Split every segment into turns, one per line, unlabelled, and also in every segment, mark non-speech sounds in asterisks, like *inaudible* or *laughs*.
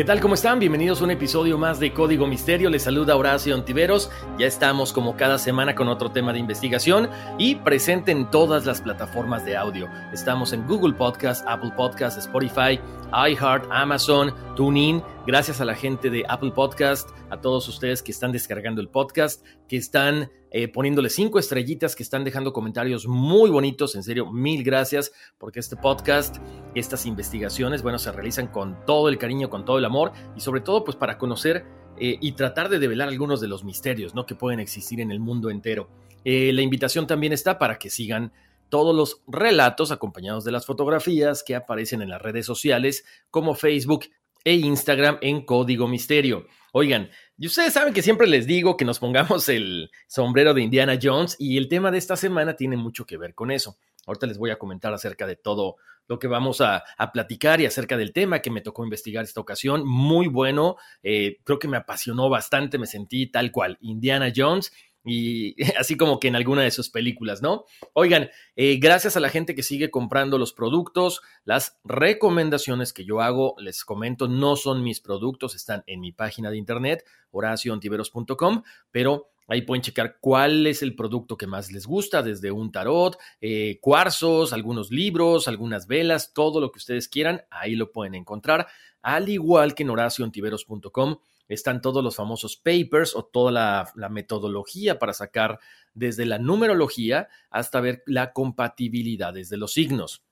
¿Qué tal? ¿Cómo están? Bienvenidos a un episodio más de Código Misterio. Les saluda Horacio Ontiveros. Ya estamos como cada semana con otro tema de investigación y presente en todas las plataformas de audio. Estamos en Google Podcast, Apple Podcast, Spotify, iHeart, Amazon, TuneIn. Gracias a la gente de Apple Podcast, a todos ustedes que están descargando el podcast, que están eh, poniéndole cinco estrellitas, que están dejando comentarios muy bonitos. En serio, mil gracias, porque este podcast, estas investigaciones, bueno, se realizan con todo el cariño, con todo el amor y sobre todo, pues para conocer eh, y tratar de develar algunos de los misterios, ¿no? Que pueden existir en el mundo entero. Eh, la invitación también está para que sigan todos los relatos acompañados de las fotografías que aparecen en las redes sociales como Facebook e Instagram en Código Misterio. Oigan, y ustedes saben que siempre les digo que nos pongamos el sombrero de Indiana Jones y el tema de esta semana tiene mucho que ver con eso. Ahorita les voy a comentar acerca de todo lo que vamos a, platicar y acerca del tema que me tocó investigar esta ocasión. Muy bueno, eh, creo que me apasionó bastante, me sentí tal cual, Indiana Jones y *laughs* así como que en alguna de sus películas, ¿no? Oigan, eh, gracias a la gente que sigue comprando los productos, las recomendaciones que yo hago, les comento, no son mis productos, están en mi página de internet, horacioontiveros.com, pero Ahí pueden checar cuál es el producto que más les gusta, desde un tarot, eh, cuarzos, algunos libros, algunas velas, todo lo que ustedes quieran, ahí lo pueden encontrar, al igual que en horacioontiveros.com están todos los famosos papers o toda la, metodología para sacar desde la numerología hasta ver la compatibilidad desde los signos.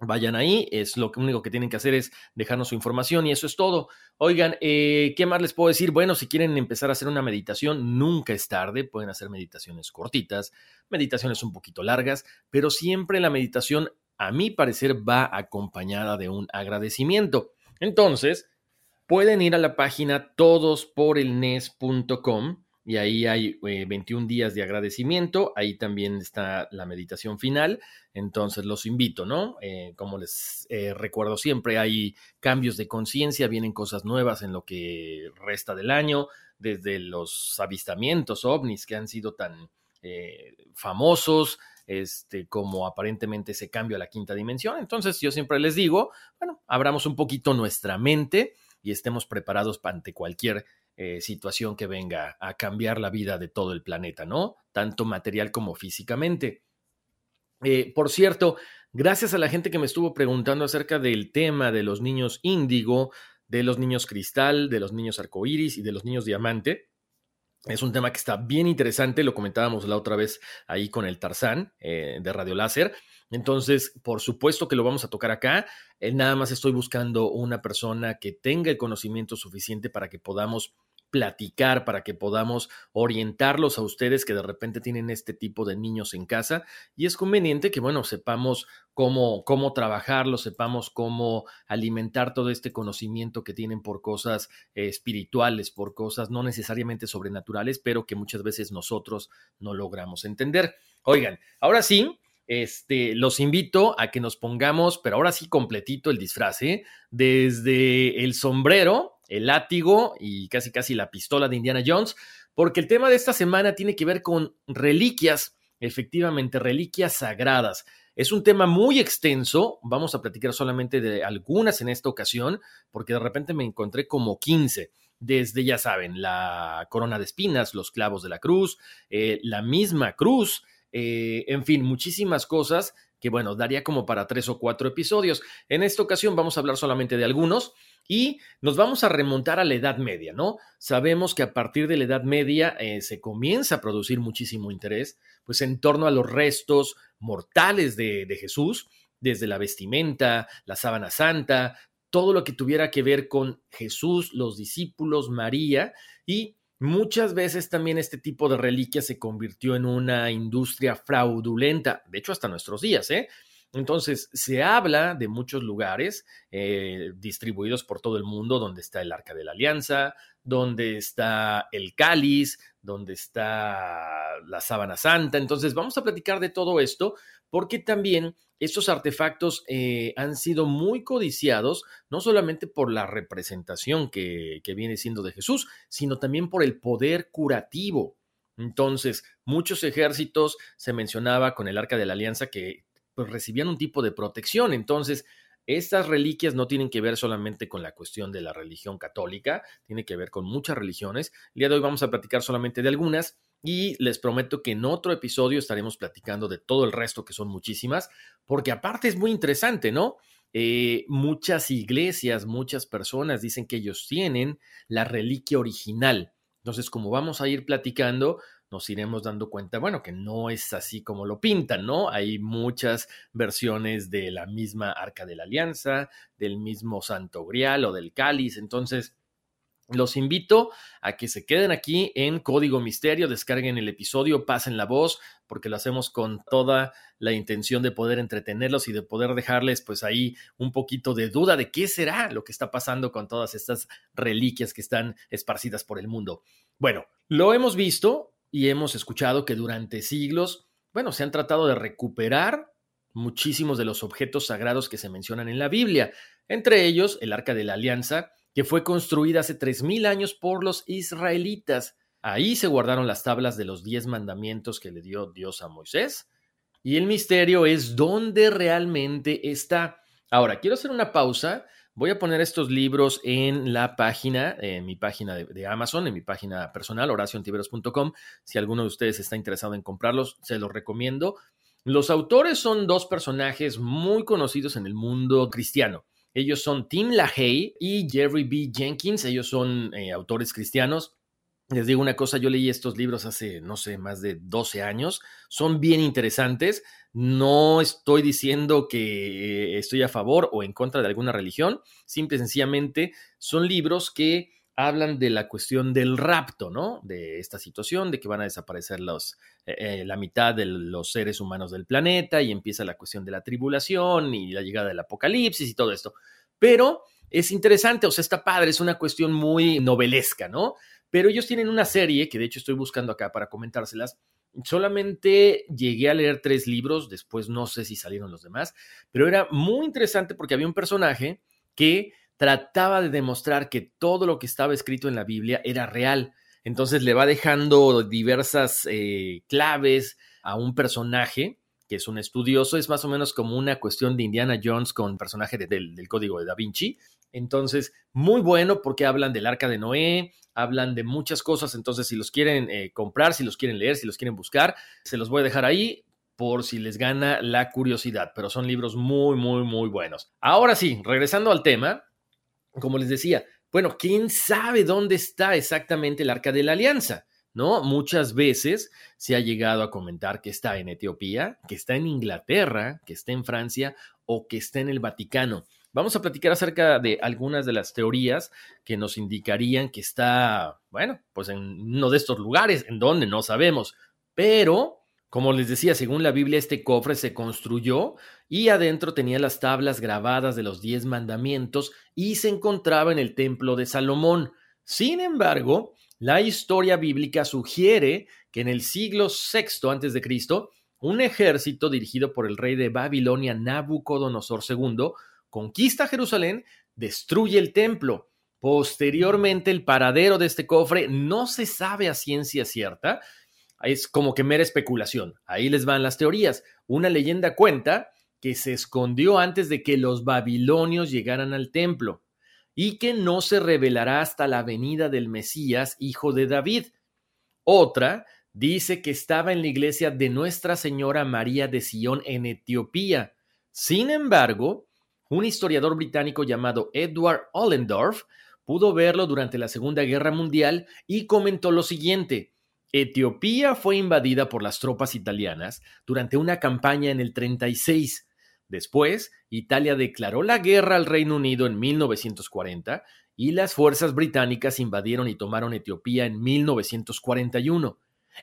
Vayan ahí, es lo único que tienen que hacer es dejarnos su información y eso es todo. Oigan, eh, ¿qué más les puedo decir? Bueno, si quieren empezar a hacer una meditación, nunca es tarde, pueden hacer meditaciones cortitas, meditaciones un poquito largas, pero siempre la meditación, a mi parecer, va acompañada de un agradecimiento. Entonces, pueden ir a la página todosporelnes.com y ahí hay 21 eh, días de agradecimiento, ahí también está la meditación final, entonces los invito, ¿no? Eh, como les eh, recuerdo siempre, hay cambios de conciencia, vienen cosas nuevas en lo que resta del año, desde los avistamientos ovnis que han sido tan famosos, este, como aparentemente ese cambio a la quinta dimensión, entonces yo siempre les digo, bueno, abramos un poquito nuestra mente, y estemos preparados ante cualquier eh, situación que venga a cambiar la vida de todo el planeta, ¿no? Tanto material como físicamente. Eh, por cierto, gracias a la gente que me estuvo preguntando acerca del tema de los niños índigo, de los niños cristal, de los niños arcoíris y de los niños diamante. Es un tema que está bien interesante, lo comentábamos la otra vez ahí con el Tarzán eh, de Radio Láser. Entonces, por supuesto que lo vamos a tocar acá. Eh, nada más estoy buscando una persona que tenga el conocimiento suficiente para que podamos platicar para que podamos orientarlos a ustedes que de repente tienen este tipo de niños en casa y es conveniente que, bueno, sepamos cómo, cómo trabajarlo, sepamos cómo alimentar todo este conocimiento que tienen por cosas eh, espirituales, por cosas no necesariamente sobrenaturales, pero que muchas veces nosotros no logramos entender. Oigan, ahora sí, este, los invito a que nos pongamos, pero ahora sí completito el disfraz, ¿eh? desde el sombrero, el látigo y casi casi la pistola de Indiana Jones, porque el tema de esta semana tiene que ver con reliquias, efectivamente, reliquias sagradas. Es un tema muy extenso, vamos a platicar solamente de algunas en esta ocasión, porque de repente me encontré como 15 desde, ya saben, la corona de espinas, los clavos de la cruz, eh, la misma cruz, eh, en fin, muchísimas cosas que, bueno, daría como para tres o cuatro episodios. En esta ocasión vamos a hablar solamente de algunos y nos vamos a remontar a la Edad Media, ¿no? Sabemos que a partir de la Edad Media eh, se comienza a producir muchísimo interés, pues en torno a los restos mortales de, de Jesús, desde la vestimenta, la sábana santa, todo lo que tuviera que ver con Jesús, los discípulos, María y Muchas veces también este tipo de reliquia se convirtió en una industria fraudulenta, de hecho hasta nuestros días, ¿eh? Entonces, se habla de muchos lugares eh, distribuidos por todo el mundo, donde está el Arca de la Alianza, donde está el cáliz, donde está la sábana santa. Entonces, vamos a platicar de todo esto, porque también estos artefactos eh, han sido muy codiciados, no solamente por la representación que, viene siendo de Jesús, sino también por el poder curativo. Entonces, muchos ejércitos, se mencionaba con el Arca de la Alianza, que pues, recibían un tipo de protección. Entonces, estas reliquias no tienen que ver solamente con la cuestión de la religión católica, tiene que ver con muchas religiones. El día de hoy vamos a platicar solamente de algunas y les prometo que en otro episodio estaremos platicando de todo el resto, que son muchísimas, porque aparte es muy interesante, ¿no? Eh, muchas iglesias, muchas personas dicen que ellos tienen la reliquia original. Entonces, como vamos a ir platicando, nos iremos dando cuenta, bueno, que no es así como lo pintan, ¿no? Hay muchas versiones de la misma Arca de la Alianza, del mismo Santo Grial o del Cáliz, entonces... Los invito a que se queden aquí en Código Misterio, descarguen el episodio, pasen la voz, porque lo hacemos con toda la intención de poder entretenerlos y de poder dejarles pues ahí un poquito de duda de qué será lo que está pasando con todas estas reliquias que están esparcidas por el mundo. Bueno, lo hemos visto, y hemos escuchado que durante siglos, bueno, se han tratado de recuperar muchísimos de los objetos sagrados que se mencionan en la Biblia, entre ellos el Arca de la Alianza, que fue construida hace 3.000 años por los israelitas. Ahí se guardaron las tablas de los diez mandamientos que le dio Dios a Moisés. Y el misterio es dónde realmente está. Ahora, quiero hacer una pausa Voy a poner estos libros en la página, en mi página de, Amazon, en mi página personal, horaciontiveros.com. Si alguno de ustedes está interesado en comprarlos, se los recomiendo. Los autores son dos personajes muy conocidos en el mundo cristiano. Ellos son Tim LaHaye y Jerry B. Jenkins. Ellos son eh, autores cristianos. Les digo una cosa, yo leí estos libros hace, no sé, más de 12 años. Son bien interesantes. No estoy diciendo que estoy a favor o en contra de alguna religión. Simple y sencillamente son libros que hablan de la cuestión del rapto, ¿no? De esta situación, de que van a desaparecer los, eh, eh, la mitad de los seres humanos del planeta y empieza la cuestión de la tribulación y la llegada del apocalipsis y todo esto. Pero es interesante, o sea, está padre, es una cuestión muy novelesca, ¿no? Pero ellos tienen una serie que de hecho estoy buscando acá para comentárselas. Solamente llegué a leer tres libros, después no sé si salieron los demás, pero era muy interesante porque había un personaje que trataba de demostrar que todo lo que estaba escrito en la Biblia era real. Entonces le va dejando diversas eh, claves a un personaje que es un estudioso, es más o menos como una cuestión de Indiana Jones con personaje del, del código de Da Vinci. Entonces, muy bueno porque hablan del arca de Noé, hablan de muchas cosas, entonces si los quieren eh, comprar, si los quieren leer, si los quieren buscar, se los voy a dejar ahí por si les gana la curiosidad, pero son libros muy, muy, muy buenos. Ahora sí, regresando al tema, como les decía, bueno, ¿quién sabe dónde está exactamente el arca de la alianza? ¿No? Muchas veces se ha llegado a comentar que está en Etiopía, que está en Inglaterra, que está en Francia o que está en el Vaticano. Vamos a platicar acerca de algunas de las teorías que nos indicarían que está, bueno, pues en uno de estos lugares, en donde no sabemos. Pero, como les decía, según la Biblia, este cofre se construyó y adentro tenía las tablas grabadas de los diez mandamientos y se encontraba en el templo de Salomón. Sin embargo, la historia bíblica sugiere que en el siglo VI a.C., un ejército dirigido por el rey de Babilonia Nabucodonosor II conquista Jerusalén, destruye el templo. Posteriormente, el paradero de este cofre no se sabe a ciencia cierta, es como que mera especulación. Ahí les van las teorías. Una leyenda cuenta que se escondió antes de que los babilonios llegaran al templo y que no se revelará hasta la venida del Mesías, hijo de David. Otra dice que estaba en la iglesia de Nuestra Señora María de Sion en Etiopía. Sin embargo, un historiador británico llamado Edward Ollendorf pudo verlo durante la Segunda Guerra Mundial y comentó lo siguiente. Etiopía fue invadida por las tropas italianas durante una campaña en el 36. Después, Italia declaró la guerra al Reino Unido en 1940 y las fuerzas británicas invadieron y tomaron Etiopía en 1941.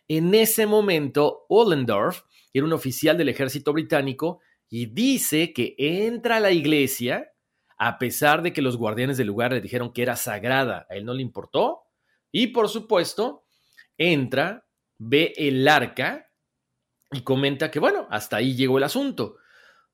En ese momento, Ollendorf era un oficial del ejército británico y dice que entra a la iglesia a pesar de que los guardianes del lugar le dijeron que era sagrada. A él no le importó. Y por supuesto, entra, ve el arca y comenta que, bueno, hasta ahí llegó el asunto.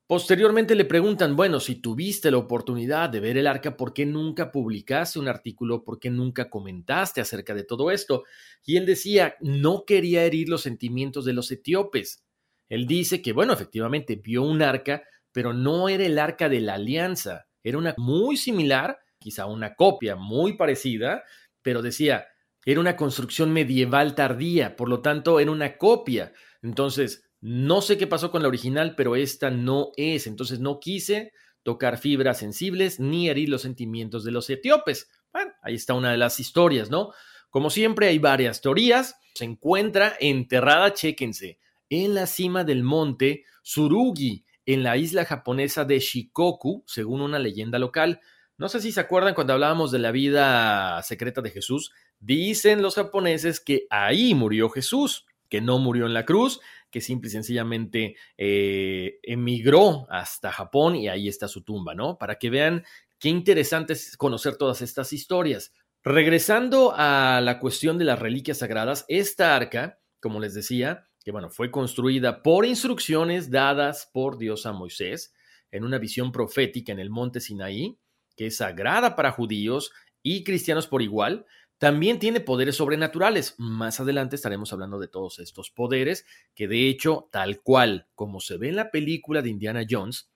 Posteriormente le preguntan, bueno, si tuviste la oportunidad de ver el arca, ¿por qué nunca publicaste un artículo? ¿Por qué nunca comentaste acerca de todo esto? Y él decía, no quería herir los sentimientos de los etíopes. Él dice que, bueno, efectivamente vio un arca, pero no era el arca de la alianza, era una muy similar, quizá una copia muy parecida, pero decía, era una construcción medieval tardía, por lo tanto era una copia. Entonces, no sé qué pasó con la original, pero esta no es. Entonces no quise tocar fibras sensibles ni herir los sentimientos de los etíopes. Bueno, ahí está una de las historias, ¿no? Como siempre hay varias teorías. Se encuentra enterrada, chéquense, en la cima del monte Surugi, en la isla japonesa de Shikoku, según una leyenda local. No sé si se acuerdan cuando hablábamos de la vida secreta de Jesús. Dicen los japoneses que ahí murió Jesús, que no murió en la cruz que simple y sencillamente eh, emigró hasta Japón y ahí está su tumba, ¿no? Para que vean qué interesante es conocer todas estas historias. Regresando a la cuestión de las reliquias sagradas, esta arca, como les decía, que bueno, fue construida por instrucciones dadas por Dios a Moisés en una visión profética en el monte Sinaí, que es sagrada para judíos y cristianos por igual, también tiene poderes sobrenaturales. Más adelante estaremos hablando de todos estos poderes, que de hecho, tal cual como se ve en la película de Indiana Jones,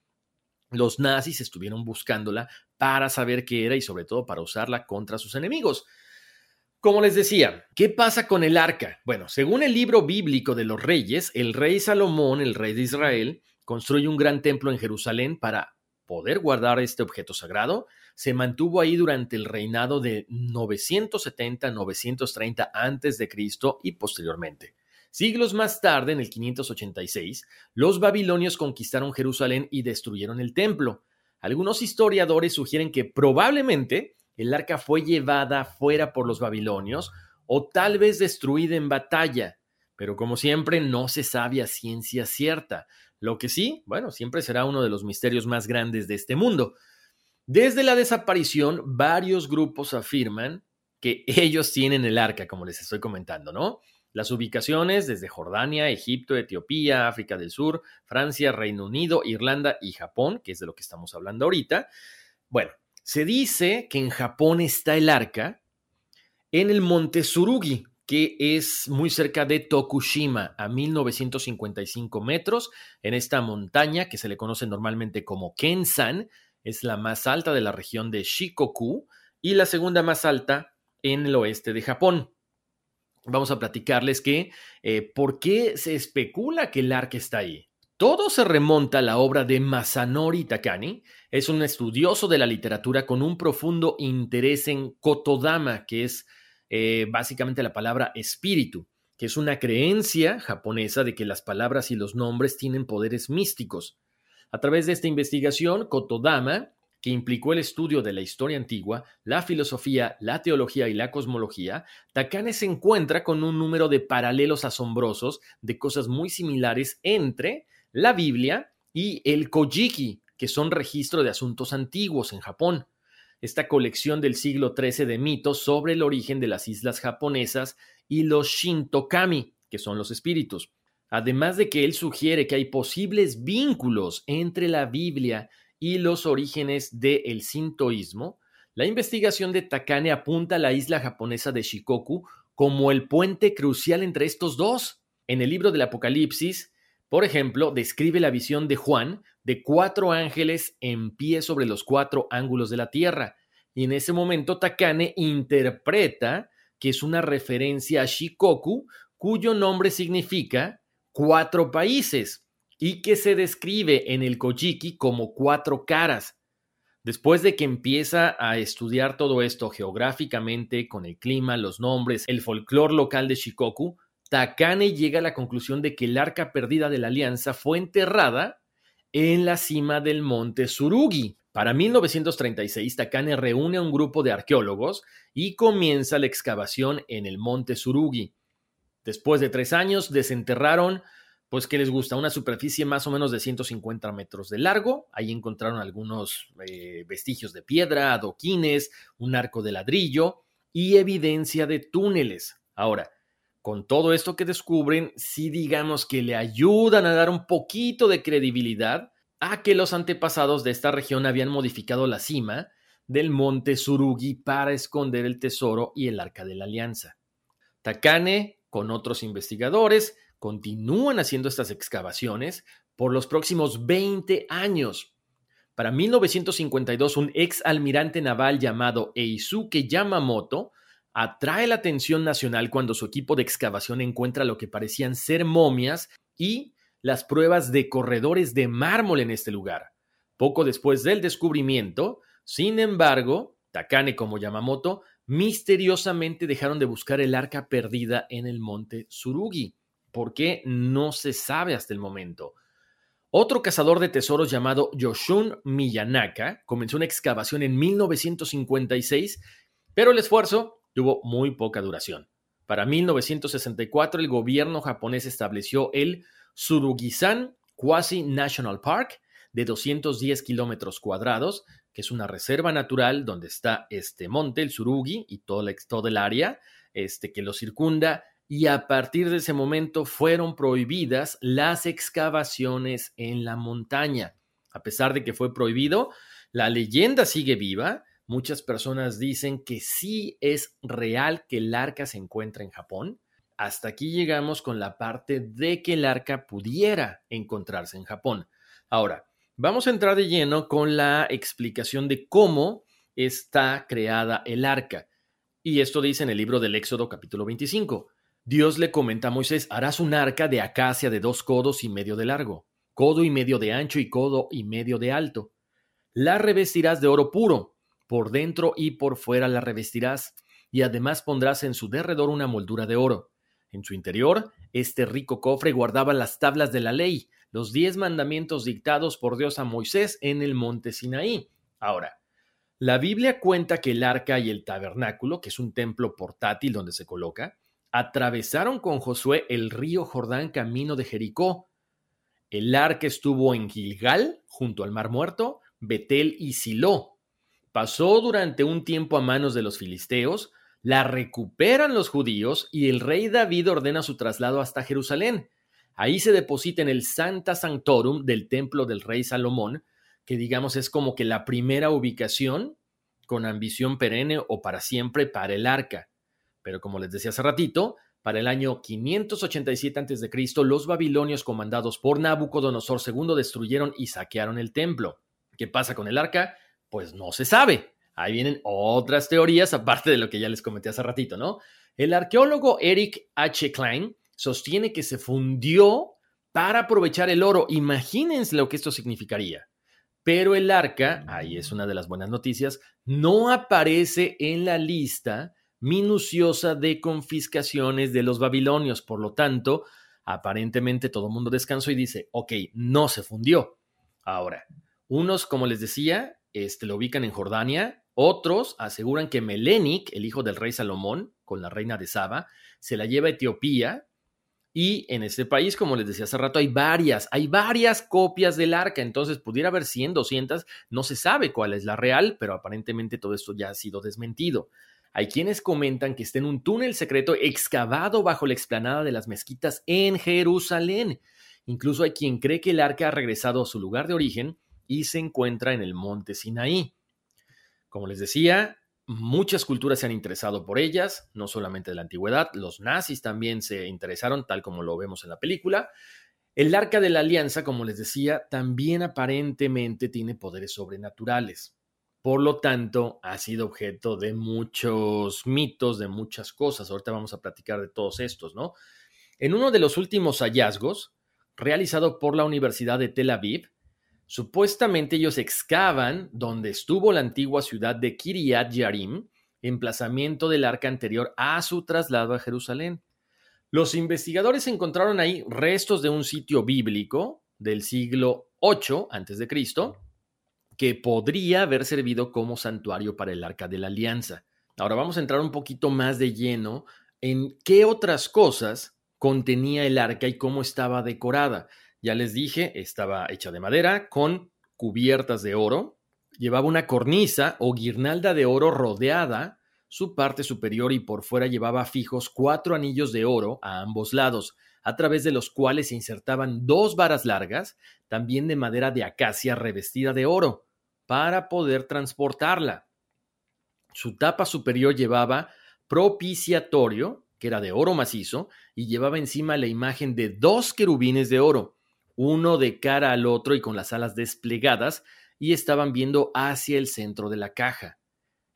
los nazis estuvieron buscándola para saber qué era y sobre todo para usarla contra sus enemigos. Como les decía, ¿qué pasa con el arca? Bueno, según el libro bíblico de los reyes, el rey Salomón, el rey de Israel, construye un gran templo en Jerusalén para poder guardar este objeto sagrado, se mantuvo ahí durante el reinado de 970-930 a.C. y posteriormente. Siglos más tarde, en el 586, los babilonios conquistaron Jerusalén y destruyeron el templo. Algunos historiadores sugieren que probablemente el arca fue llevada fuera por los babilonios o tal vez destruida en batalla, pero como siempre no se sabe a ciencia cierta. Lo que sí, bueno, siempre será uno de los misterios más grandes de este mundo. Desde la desaparición, varios grupos afirman que ellos tienen el arca, como les estoy comentando, ¿no? Las ubicaciones desde Jordania, Egipto, Etiopía, África del Sur, Francia, Reino Unido, Irlanda y Japón, que es de lo que estamos hablando ahorita. Bueno, se dice que en Japón está el arca en el monte Surugi, que es muy cerca de Tokushima, a 1955 metros, en esta montaña que se le conoce normalmente como Kensan, es la más alta de la región de Shikoku y la segunda más alta en el oeste de Japón. Vamos a platicarles que eh, por qué se especula que el arca está ahí. Todo se remonta a la obra de Masanori Takani. Es un estudioso de la literatura con un profundo interés en Kotodama, que es eh, básicamente la palabra espíritu, que es una creencia japonesa de que las palabras y los nombres tienen poderes místicos. A través de esta investigación, Kotodama que implicó el estudio de la historia antigua, la filosofía, la teología y la cosmología, Takane se encuentra con un número de paralelos asombrosos de cosas muy similares entre la Biblia y el Kojiki, que son registro de asuntos antiguos en Japón. Esta colección del siglo XIII de mitos sobre el origen de las islas japonesas y los Shintokami, que son los espíritus. Además de que él sugiere que hay posibles vínculos entre la Biblia y los orígenes del sintoísmo, la investigación de Takane apunta a la isla japonesa de Shikoku como el puente crucial entre estos dos. En el libro del Apocalipsis, por ejemplo, describe la visión de Juan de cuatro ángeles en pie sobre los cuatro ángulos de la tierra. Y en ese momento Takane interpreta que es una referencia a Shikoku, cuyo nombre significa cuatro países y que se describe en el Kojiki como cuatro caras. Después de que empieza a estudiar todo esto geográficamente, con el clima, los nombres, el folclore local de Shikoku, Takane llega a la conclusión de que el arca perdida de la alianza fue enterrada en la cima del monte Surugi. Para 1936, Takane reúne a un grupo de arqueólogos y comienza la excavación en el monte Surugi. Después de tres años, desenterraron, pues, ¿qué les gusta? Una superficie más o menos de 150 metros de largo. Ahí encontraron algunos eh, vestigios de piedra, adoquines, un arco de ladrillo y evidencia de túneles. Ahora, con todo esto que descubren, sí digamos que le ayudan a dar un poquito de credibilidad a que los antepasados de esta región habían modificado la cima del monte Surugi para esconder el tesoro y el arca de la alianza. Takane con otros investigadores, continúan haciendo estas excavaciones por los próximos 20 años. Para 1952, un ex almirante naval llamado Eisuke Yamamoto atrae la atención nacional cuando su equipo de excavación encuentra lo que parecían ser momias y las pruebas de corredores de mármol en este lugar. Poco después del descubrimiento, sin embargo, Takane como Yamamoto misteriosamente dejaron de buscar el arca perdida en el monte Surugi. ¿Por qué? No se sabe hasta el momento. Otro cazador de tesoros llamado Yoshun Miyanaka comenzó una excavación en 1956, pero el esfuerzo tuvo muy poca duración. Para 1964 el gobierno japonés estableció el Surugi-san Quasi National Park de 210 kilómetros cuadrados, que es una reserva natural donde está este monte, el Surugi, y todo, el área este, que lo circunda, y a partir de ese momento fueron prohibidas las excavaciones en la montaña. A pesar de que fue prohibido, la leyenda sigue viva. Muchas personas dicen que sí es real que el arca se encuentra en Japón. Hasta aquí llegamos con la parte de que el arca pudiera encontrarse en Japón. Ahora, Vamos a entrar de lleno con la explicación de cómo está creada el arca. Y esto dice en el libro del Éxodo capítulo 25. Dios le comenta a Moisés, harás un arca de acacia de dos codos y medio de largo, codo y medio de ancho y codo y medio de alto. La revestirás de oro puro, por dentro y por fuera la revestirás, y además pondrás en su derredor una moldura de oro. En su interior, este rico cofre guardaba las tablas de la ley, los diez mandamientos dictados por Dios a Moisés en el monte Sinaí. Ahora, la Biblia cuenta que el arca y el tabernáculo, que es un templo portátil donde se coloca, atravesaron con Josué el río Jordán camino de Jericó. El arca estuvo en Gilgal, junto al Mar Muerto, Betel y Silo. Pasó durante un tiempo a manos de los filisteos, la recuperan los judíos y el rey David ordena su traslado hasta Jerusalén. Ahí se deposita en el Santa Sanctorum del templo del rey Salomón, que digamos es como que la primera ubicación con ambición perenne o para siempre para el arca. Pero como les decía hace ratito, para el año 587 a.C., los babilonios comandados por Nabucodonosor II destruyeron y saquearon el templo. ¿Qué pasa con el arca? Pues no se sabe. Ahí vienen otras teorías, aparte de lo que ya les comenté hace ratito, ¿no? El arqueólogo Eric H. Klein sostiene que se fundió para aprovechar el oro. Imagínense lo que esto significaría. Pero el arca, ahí es una de las buenas noticias, no aparece en la lista minuciosa de confiscaciones de los babilonios. Por lo tanto, aparentemente todo el mundo descansó y dice, ok, no se fundió. Ahora, unos, como les decía, este, lo ubican en Jordania. Otros aseguran que Melenic, el hijo del rey Salomón, con la reina de Saba, se la lleva a Etiopía. Y en este país, como les decía hace rato, hay varias, hay varias copias del arca. Entonces, pudiera haber 100, 200, no se sabe cuál es la real, pero aparentemente todo esto ya ha sido desmentido. Hay quienes comentan que está en un túnel secreto excavado bajo la explanada de las mezquitas en Jerusalén. Incluso hay quien cree que el arca ha regresado a su lugar de origen y se encuentra en el monte Sinaí. Como les decía, muchas culturas se han interesado por ellas, no solamente de la antigüedad, los nazis también se interesaron, tal como lo vemos en la película. El arca de la alianza, como les decía, también aparentemente tiene poderes sobrenaturales. Por lo tanto, ha sido objeto de muchos mitos, de muchas cosas. Ahorita vamos a platicar de todos estos, ¿no? En uno de los últimos hallazgos, realizado por la Universidad de Tel Aviv, Supuestamente ellos excavan donde estuvo la antigua ciudad de Kiryat Yarim, emplazamiento del arca anterior a su traslado a Jerusalén. Los investigadores encontraron ahí restos de un sitio bíblico del siglo 8 a.C., que podría haber servido como santuario para el arca de la alianza. Ahora vamos a entrar un poquito más de lleno en qué otras cosas contenía el arca y cómo estaba decorada. Ya les dije, estaba hecha de madera con cubiertas de oro. Llevaba una cornisa o guirnalda de oro rodeada. Su parte superior y por fuera llevaba fijos cuatro anillos de oro a ambos lados, a través de los cuales se insertaban dos varas largas, también de madera de acacia revestida de oro, para poder transportarla. Su tapa superior llevaba propiciatorio, que era de oro macizo, y llevaba encima la imagen de dos querubines de oro, uno de cara al otro y con las alas desplegadas, y estaban viendo hacia el centro de la caja.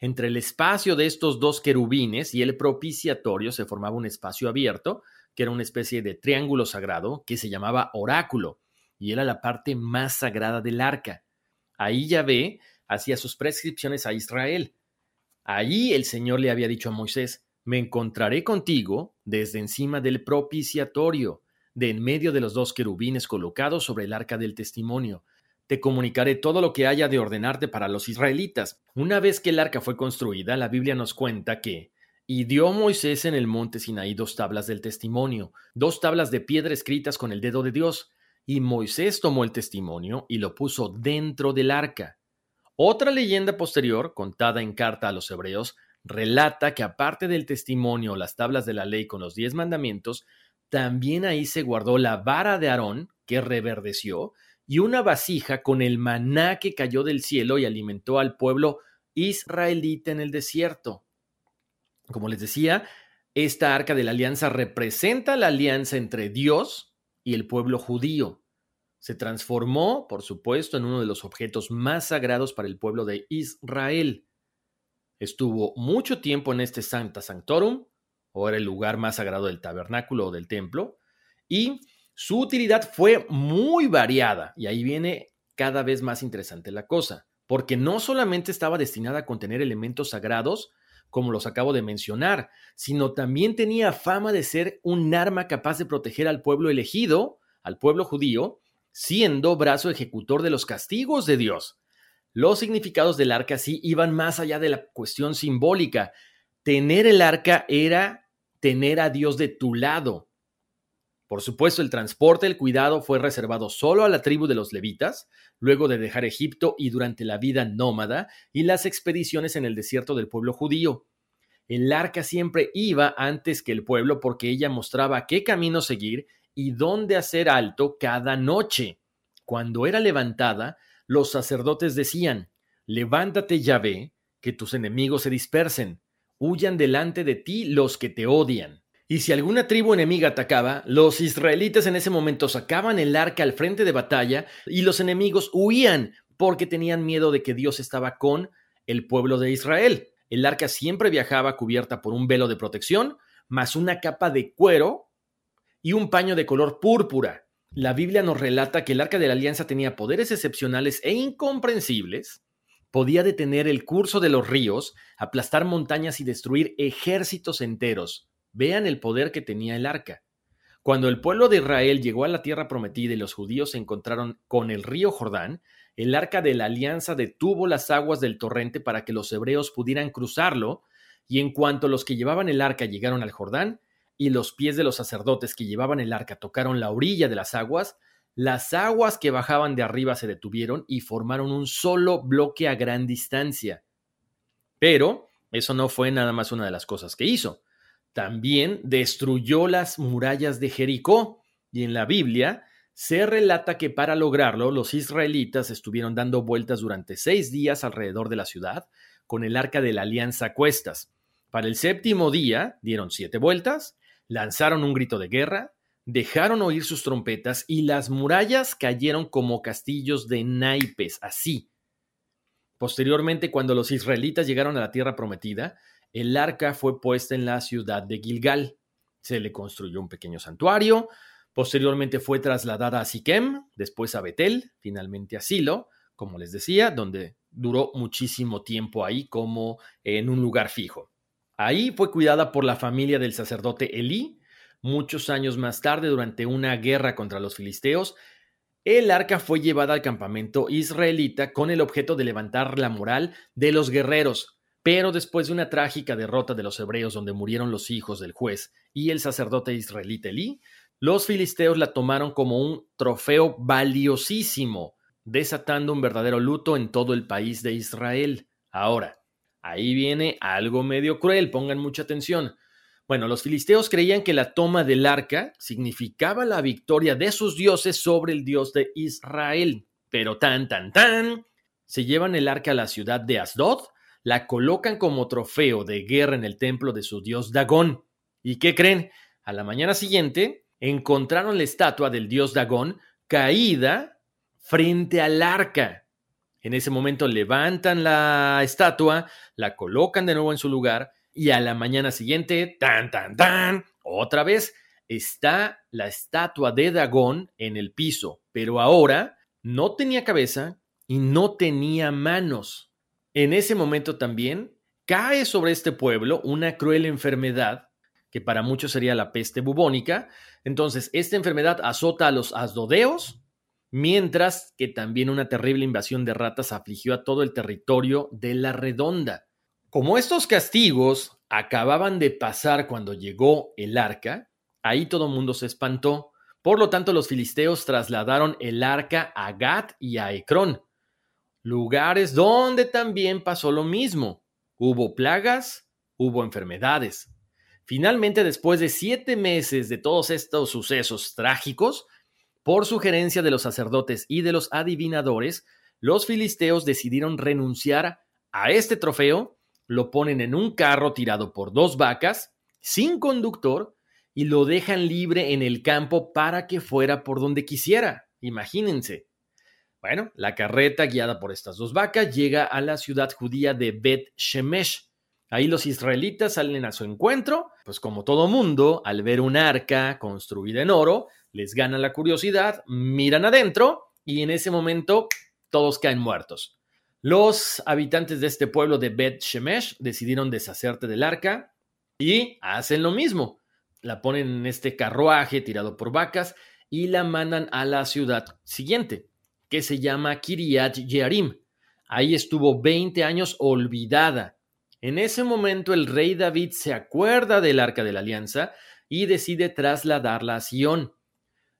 Entre el espacio de estos dos querubines y el propiciatorio se formaba un espacio abierto, que era una especie de triángulo sagrado, que se llamaba oráculo, y era la parte más sagrada del arca. Ahí Yahvé hacía sus prescripciones a Israel. Allí el Señor le había dicho a Moisés, me encontraré contigo desde encima del propiciatorio, de en medio de los dos querubines colocados sobre el arca del testimonio. Te comunicaré todo lo que haya de ordenarte para los israelitas. Una vez que el arca fue construida, la Biblia nos cuenta que y dio Moisés en el monte Sinaí dos tablas del testimonio, dos tablas de piedra escritas con el dedo de Dios, y Moisés tomó el testimonio y lo puso dentro del arca. Otra leyenda posterior, contada en carta a los hebreos, relata que aparte del testimonio, las tablas de la ley con los diez mandamientos, también ahí se guardó la vara de Aarón, que reverdeció, y una vasija con el maná que cayó del cielo y alimentó al pueblo israelita en el desierto. Como les decía, esta arca de la alianza representa la alianza entre Dios y el pueblo judío. Se transformó, por supuesto, en uno de los objetos más sagrados para el pueblo de Israel. Estuvo mucho tiempo en este Santa Sanctorum, o era el lugar más sagrado del tabernáculo o del templo, y su utilidad fue muy variada, y ahí viene cada vez más interesante la cosa, porque no solamente estaba destinada a contener elementos sagrados, como los acabo de mencionar, sino también tenía fama de ser un arma capaz de proteger al pueblo elegido, al pueblo judío, siendo brazo ejecutor de los castigos de Dios. Los significados del arca sí iban más allá de la cuestión simbólica. Tener el arca era tener a Dios de tu lado. Por supuesto, el transporte, el cuidado fue reservado solo a la tribu de los levitas, luego de dejar Egipto y durante la vida nómada y las expediciones en el desierto del pueblo judío. El arca siempre iba antes que el pueblo porque ella mostraba qué camino seguir y dónde hacer alto cada noche. Cuando era levantada, los sacerdotes decían, Levántate, Yahvé, que tus enemigos se dispersen huyan delante de ti los que te odian. Y si alguna tribu enemiga atacaba, los israelitas en ese momento sacaban el arca al frente de batalla y los enemigos huían porque tenían miedo de que Dios estaba con el pueblo de Israel. El arca siempre viajaba cubierta por un velo de protección, más una capa de cuero y un paño de color púrpura. La Biblia nos relata que el arca de la alianza tenía poderes excepcionales e incomprensibles podía detener el curso de los ríos, aplastar montañas y destruir ejércitos enteros. Vean el poder que tenía el arca. Cuando el pueblo de Israel llegó a la tierra prometida y los judíos se encontraron con el río Jordán, el arca de la alianza detuvo las aguas del torrente para que los hebreos pudieran cruzarlo, y en cuanto los que llevaban el arca llegaron al Jordán, y los pies de los sacerdotes que llevaban el arca tocaron la orilla de las aguas, las aguas que bajaban de arriba se detuvieron y formaron un solo bloque a gran distancia. Pero eso no fue nada más una de las cosas que hizo. También destruyó las murallas de Jericó. Y en la Biblia se relata que para lograrlo los israelitas estuvieron dando vueltas durante seis días alrededor de la ciudad con el arca de la alianza a cuestas. Para el séptimo día dieron siete vueltas, lanzaron un grito de guerra, dejaron oír sus trompetas y las murallas cayeron como castillos de naipes, así. Posteriormente, cuando los israelitas llegaron a la tierra prometida, el arca fue puesta en la ciudad de Gilgal. Se le construyó un pequeño santuario, posteriormente fue trasladada a Siquem, después a Betel, finalmente a Silo, como les decía, donde duró muchísimo tiempo ahí como en un lugar fijo. Ahí fue cuidada por la familia del sacerdote Elí, Muchos años más tarde, durante una guerra contra los filisteos, el arca fue llevada al campamento israelita con el objeto de levantar la moral de los guerreros, pero después de una trágica derrota de los hebreos donde murieron los hijos del juez y el sacerdote israelita Elí, los filisteos la tomaron como un trofeo valiosísimo, desatando un verdadero luto en todo el país de Israel. Ahora, ahí viene algo medio cruel, pongan mucha atención. Bueno, los filisteos creían que la toma del arca significaba la victoria de sus dioses sobre el dios de Israel. Pero tan, tan, tan, se llevan el arca a la ciudad de Asdod, la colocan como trofeo de guerra en el templo de su dios Dagón. ¿Y qué creen? A la mañana siguiente encontraron la estatua del dios Dagón caída frente al arca. En ese momento levantan la estatua, la colocan de nuevo en su lugar y a la mañana siguiente, tan, tan, tan, otra vez está la estatua de Dagón en el piso, pero ahora no tenía cabeza y no tenía manos. En ese momento también cae sobre este pueblo una cruel enfermedad que para muchos sería la peste bubónica. Entonces, esta enfermedad azota a los asdodeos, mientras que también una terrible invasión de ratas afligió a todo el territorio de la redonda. Como estos castigos acababan de pasar cuando llegó el arca, ahí todo el mundo se espantó. Por lo tanto, los filisteos trasladaron el arca a Gat y a Ecrón, lugares donde también pasó lo mismo. Hubo plagas, hubo enfermedades. Finalmente, después de siete meses de todos estos sucesos trágicos, por sugerencia de los sacerdotes y de los adivinadores, los filisteos decidieron renunciar a este trofeo lo ponen en un carro tirado por dos vacas, sin conductor, y lo dejan libre en el campo para que fuera por donde quisiera. Imagínense. Bueno, la carreta guiada por estas dos vacas llega a la ciudad judía de Bet Shemesh. Ahí los israelitas salen a su encuentro, pues como todo mundo, al ver un arca construida en oro, les gana la curiosidad, miran adentro y en ese momento todos caen muertos. Los habitantes de este pueblo de Bet Shemesh decidieron deshacerte del arca y hacen lo mismo. La ponen en este carruaje tirado por vacas y la mandan a la ciudad siguiente, que se llama Kiriat Yearim. Ahí estuvo 20 años olvidada. En ese momento el rey David se acuerda del arca de la alianza y decide trasladarla a Sion.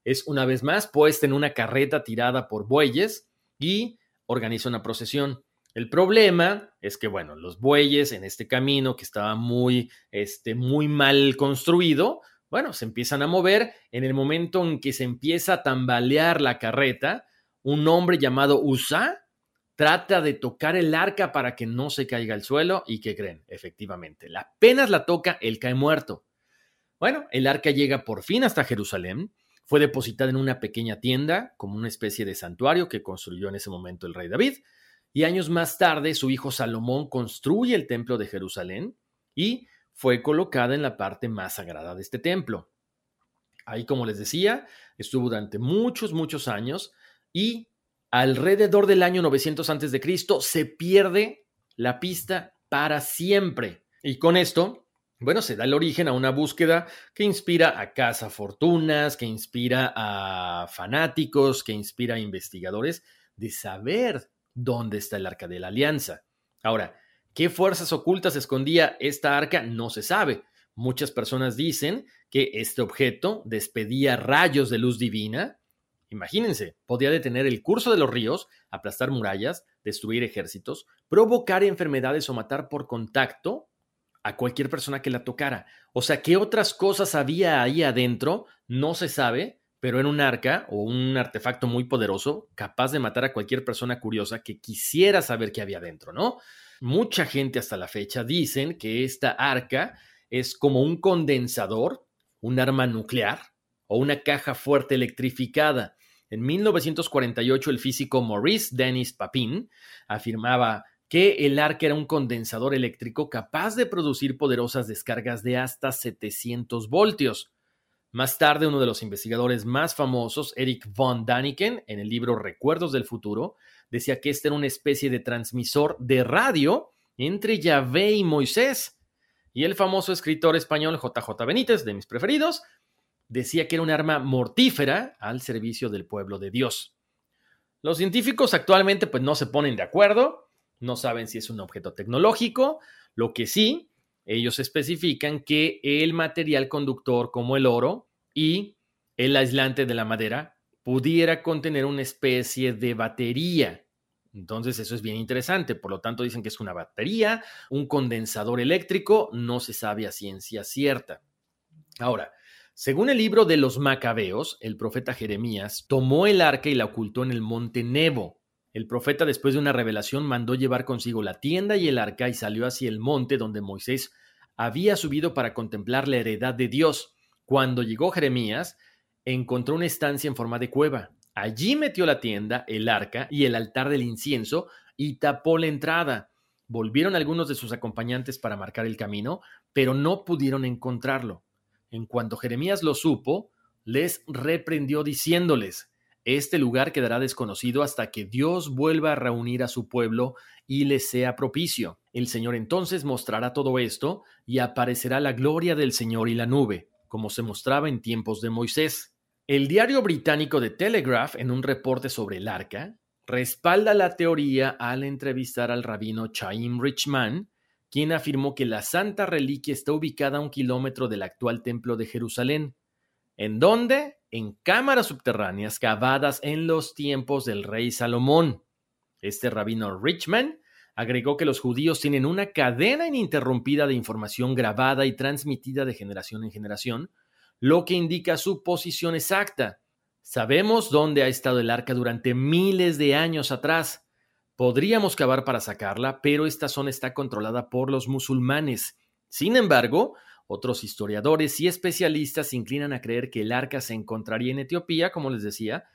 Es una vez más puesta en una carreta tirada por bueyes y organiza una procesión. El problema es que, bueno, los bueyes en este camino que estaba muy, este, muy mal construido, bueno, se empiezan a mover. En el momento en que se empieza a tambalear la carreta, un hombre llamado Usa trata de tocar el arca para que no se caiga al suelo y ¿qué creen? Efectivamente, apenas la toca, él cae muerto. Bueno, el arca llega por fin hasta Jerusalén fue depositada en una pequeña tienda, como una especie de santuario que construyó en ese momento el rey David, y años más tarde su hijo Salomón construye el templo de Jerusalén y fue colocada en la parte más sagrada de este templo. Ahí, como les decía, estuvo durante muchos, muchos años y alrededor del año 900 a.C. se pierde la pista para siempre. Y con esto bueno, se da el origen a una búsqueda que inspira a cazafortunas, que inspira a fanáticos, que inspira a investigadores de saber dónde está el arca de la alianza. Ahora, ¿qué fuerzas ocultas escondía esta arca? No se sabe. Muchas personas dicen que este objeto despedía rayos de luz divina. Imagínense, podía detener el curso de los ríos, aplastar murallas, destruir ejércitos, provocar enfermedades o matar por contacto a cualquier persona que la tocara. O sea, ¿qué otras cosas había ahí adentro? No se sabe, pero era un arca o un artefacto muy poderoso, capaz de matar a cualquier persona curiosa que quisiera saber qué había adentro, ¿no? Mucha gente hasta la fecha dicen que esta arca es como un condensador, un arma nuclear o una caja fuerte electrificada. En 1948 el físico Maurice Denis Papin afirmaba que el arca era un condensador eléctrico capaz de producir poderosas descargas de hasta 700 voltios. Más tarde, uno de los investigadores más famosos, Eric von Daniken, en el libro Recuerdos del Futuro, decía que este era una especie de transmisor de radio entre Yahvé y Moisés. Y el famoso escritor español JJ Benítez, de mis preferidos, decía que era un arma mortífera al servicio del pueblo de Dios. Los científicos actualmente pues no se ponen de acuerdo, no saben si es un objeto tecnológico, lo que sí, ellos especifican que el material conductor como el oro y el aislante de la madera pudiera contener una especie de batería. Entonces eso es bien interesante, por lo tanto dicen que es una batería, un condensador eléctrico, no se sabe a ciencia cierta. Ahora, según el libro de los Macabeos, el profeta Jeremías tomó el arca y la ocultó en el monte Nebo, el profeta, después de una revelación, mandó llevar consigo la tienda y el arca y salió hacia el monte donde Moisés había subido para contemplar la heredad de Dios. Cuando llegó Jeremías, encontró una estancia en forma de cueva. Allí metió la tienda, el arca y el altar del incienso y tapó la entrada. Volvieron algunos de sus acompañantes para marcar el camino, pero no pudieron encontrarlo. En cuanto Jeremías lo supo, les reprendió diciéndoles, este lugar quedará desconocido hasta que Dios vuelva a reunir a su pueblo y le sea propicio. El Señor entonces mostrará todo esto y aparecerá la gloria del Señor y la nube, como se mostraba en tiempos de Moisés. El diario británico de Telegraph, en un reporte sobre el arca, respalda la teoría al entrevistar al rabino Chaim Richman, quien afirmó que la santa reliquia está ubicada a un kilómetro del actual templo de Jerusalén. ¿En dónde? En cámaras subterráneas cavadas en los tiempos del rey Salomón. Este rabino Richman agregó que los judíos tienen una cadena ininterrumpida de información grabada y transmitida de generación en generación, lo que indica su posición exacta. Sabemos dónde ha estado el arca durante miles de años atrás. Podríamos cavar para sacarla, pero esta zona está controlada por los musulmanes. Sin embargo, otros historiadores y especialistas se inclinan a creer que el arca se encontraría en Etiopía, como les decía,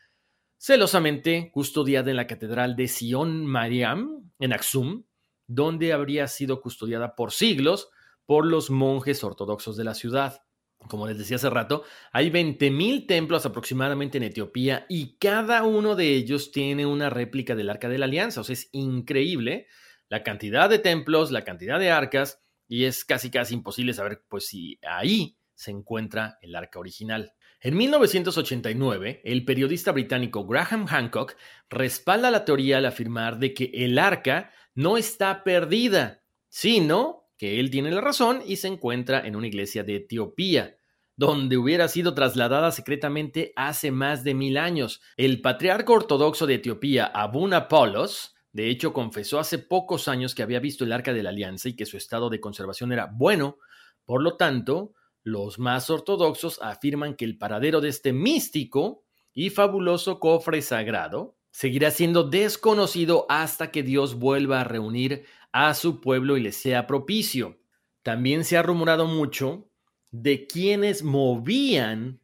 celosamente custodiada en la catedral de Sion Mariam, en Aksum, donde habría sido custodiada por siglos por los monjes ortodoxos de la ciudad. Como les decía hace rato, hay 20.000 templos aproximadamente en Etiopía y cada uno de ellos tiene una réplica del Arca de la Alianza. O sea, es increíble la cantidad de templos, la cantidad de arcas y es casi casi imposible saber pues si ahí se encuentra el arca original. En 1989, el periodista británico Graham Hancock respalda la teoría al afirmar de que el arca no está perdida, sino que él tiene la razón y se encuentra en una iglesia de Etiopía, donde hubiera sido trasladada secretamente hace más de mil años. El patriarca ortodoxo de Etiopía, Abun Apollos, de hecho, confesó hace pocos años que había visto el Arca de la Alianza y que su estado de conservación era bueno. Por lo tanto, los más ortodoxos afirman que el paradero de este místico y fabuloso cofre sagrado seguirá siendo desconocido hasta que Dios vuelva a reunir a su pueblo y le sea propicio. También se ha rumorado mucho de quienes movían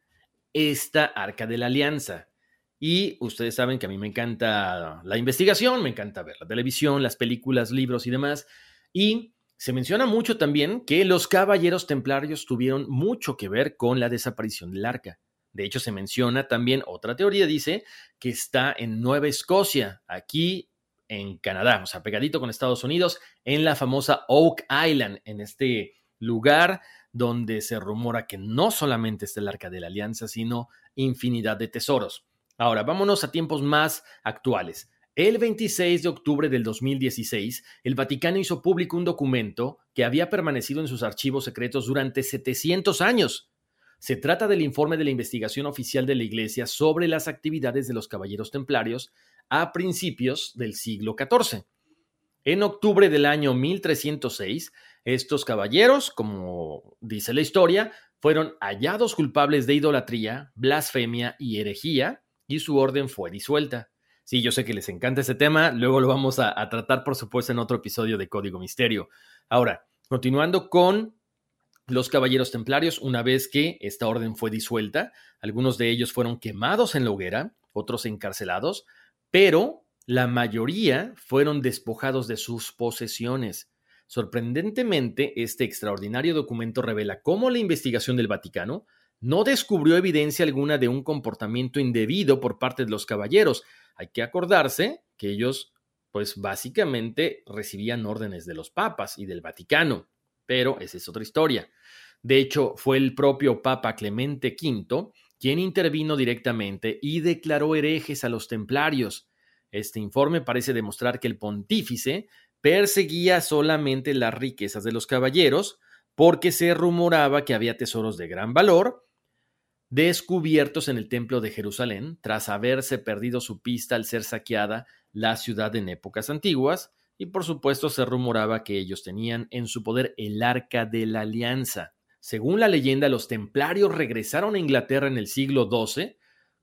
esta arca de la alianza. Y ustedes saben que a mí me encanta la investigación, me encanta ver la televisión, las películas, libros y demás. Y se menciona mucho también que los caballeros templarios tuvieron mucho que ver con la desaparición del arca. De hecho, se menciona también otra teoría, dice, que está en Nueva Escocia, aquí en Canadá, o sea, pegadito con Estados Unidos, en la famosa Oak Island, en este lugar donde se rumora que no solamente está el Arca de la Alianza, sino infinidad de tesoros. Ahora, vámonos a tiempos más actuales. El 26 de octubre del 2016, el Vaticano hizo público un documento que había permanecido en sus archivos secretos durante 700 años. Se trata del informe de la investigación oficial de la Iglesia sobre las actividades de los caballeros templarios a principios del siglo XIV. En octubre del año 1306, estos caballeros, como dice la historia, fueron hallados culpables de idolatría, blasfemia y herejía, y su orden fue disuelta. Sí, yo sé que les encanta ese tema, luego lo vamos a, tratar, por supuesto, en otro episodio de Código Misterio. Ahora, continuando con los caballeros templarios, una vez que esta orden fue disuelta, algunos de ellos fueron quemados en la hoguera, otros encarcelados, pero la mayoría fueron despojados de sus posesiones. Sorprendentemente, este extraordinario documento revela cómo la investigación del Vaticano no descubrió evidencia alguna de un comportamiento indebido por parte de los caballeros, hay que acordarse que ellos, pues básicamente recibían órdenes de los papas y del Vaticano, pero esa es otra historia. De hecho, fue el propio Papa Clemente V quien intervino directamente y declaró herejes a los templarios. Este informe parece demostrar que el pontífice perseguía solamente las riquezas de los caballeros, porque se rumoraba que había tesoros de gran valor descubiertos en el Templo de Jerusalén tras haberse perdido su pista al ser saqueada la ciudad en épocas antiguas, y por supuesto se rumoraba que ellos tenían en su poder el arca de la alianza. Según la leyenda, los templarios regresaron a Inglaterra en el siglo XII,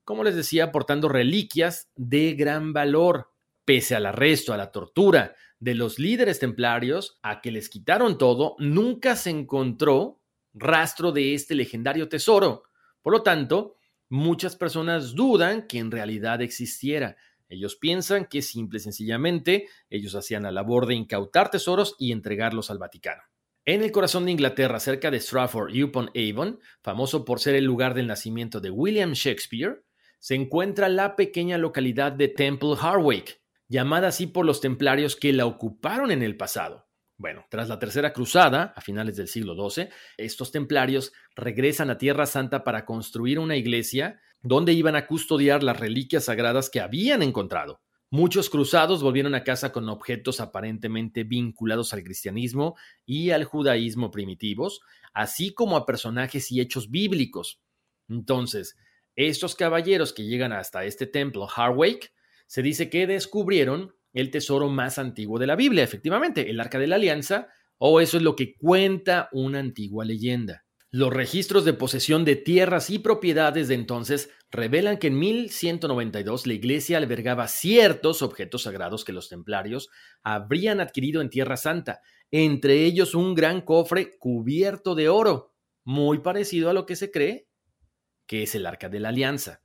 como les decía, portando reliquias de gran valor. Pese al arresto, a la tortura de los líderes templarios, a que les quitaron todo, nunca se encontró rastro de este legendario tesoro. Por lo tanto, muchas personas dudan que en realidad existiera. Ellos piensan que simple y sencillamente ellos hacían la labor de incautar tesoros y entregarlos al Vaticano. En el corazón de Inglaterra, cerca de Stratford upon Avon, famoso por ser el lugar del nacimiento de William Shakespeare, se encuentra la pequeña localidad de Temple Hardwick, llamada así por los templarios que la ocuparon en el pasado. Bueno, tras la Tercera Cruzada, a finales del siglo XII, estos templarios regresan a Tierra Santa para construir una iglesia donde iban a custodiar las reliquias sagradas que habían encontrado. Muchos cruzados volvieron a casa con objetos aparentemente vinculados al cristianismo y al judaísmo primitivos, así como a personajes y hechos bíblicos. Entonces, estos caballeros que llegan hasta este templo Harwake, se dice que descubrieron el tesoro más antiguo de la Biblia, efectivamente, el Arca de la Alianza, o eso es lo que cuenta una antigua leyenda. Los registros de posesión de tierras y propiedades de entonces revelan que en 1192 la iglesia albergaba ciertos objetos sagrados que los templarios habrían adquirido en Tierra Santa, entre ellos un gran cofre cubierto de oro, muy parecido a lo que se cree que es el Arca de la Alianza.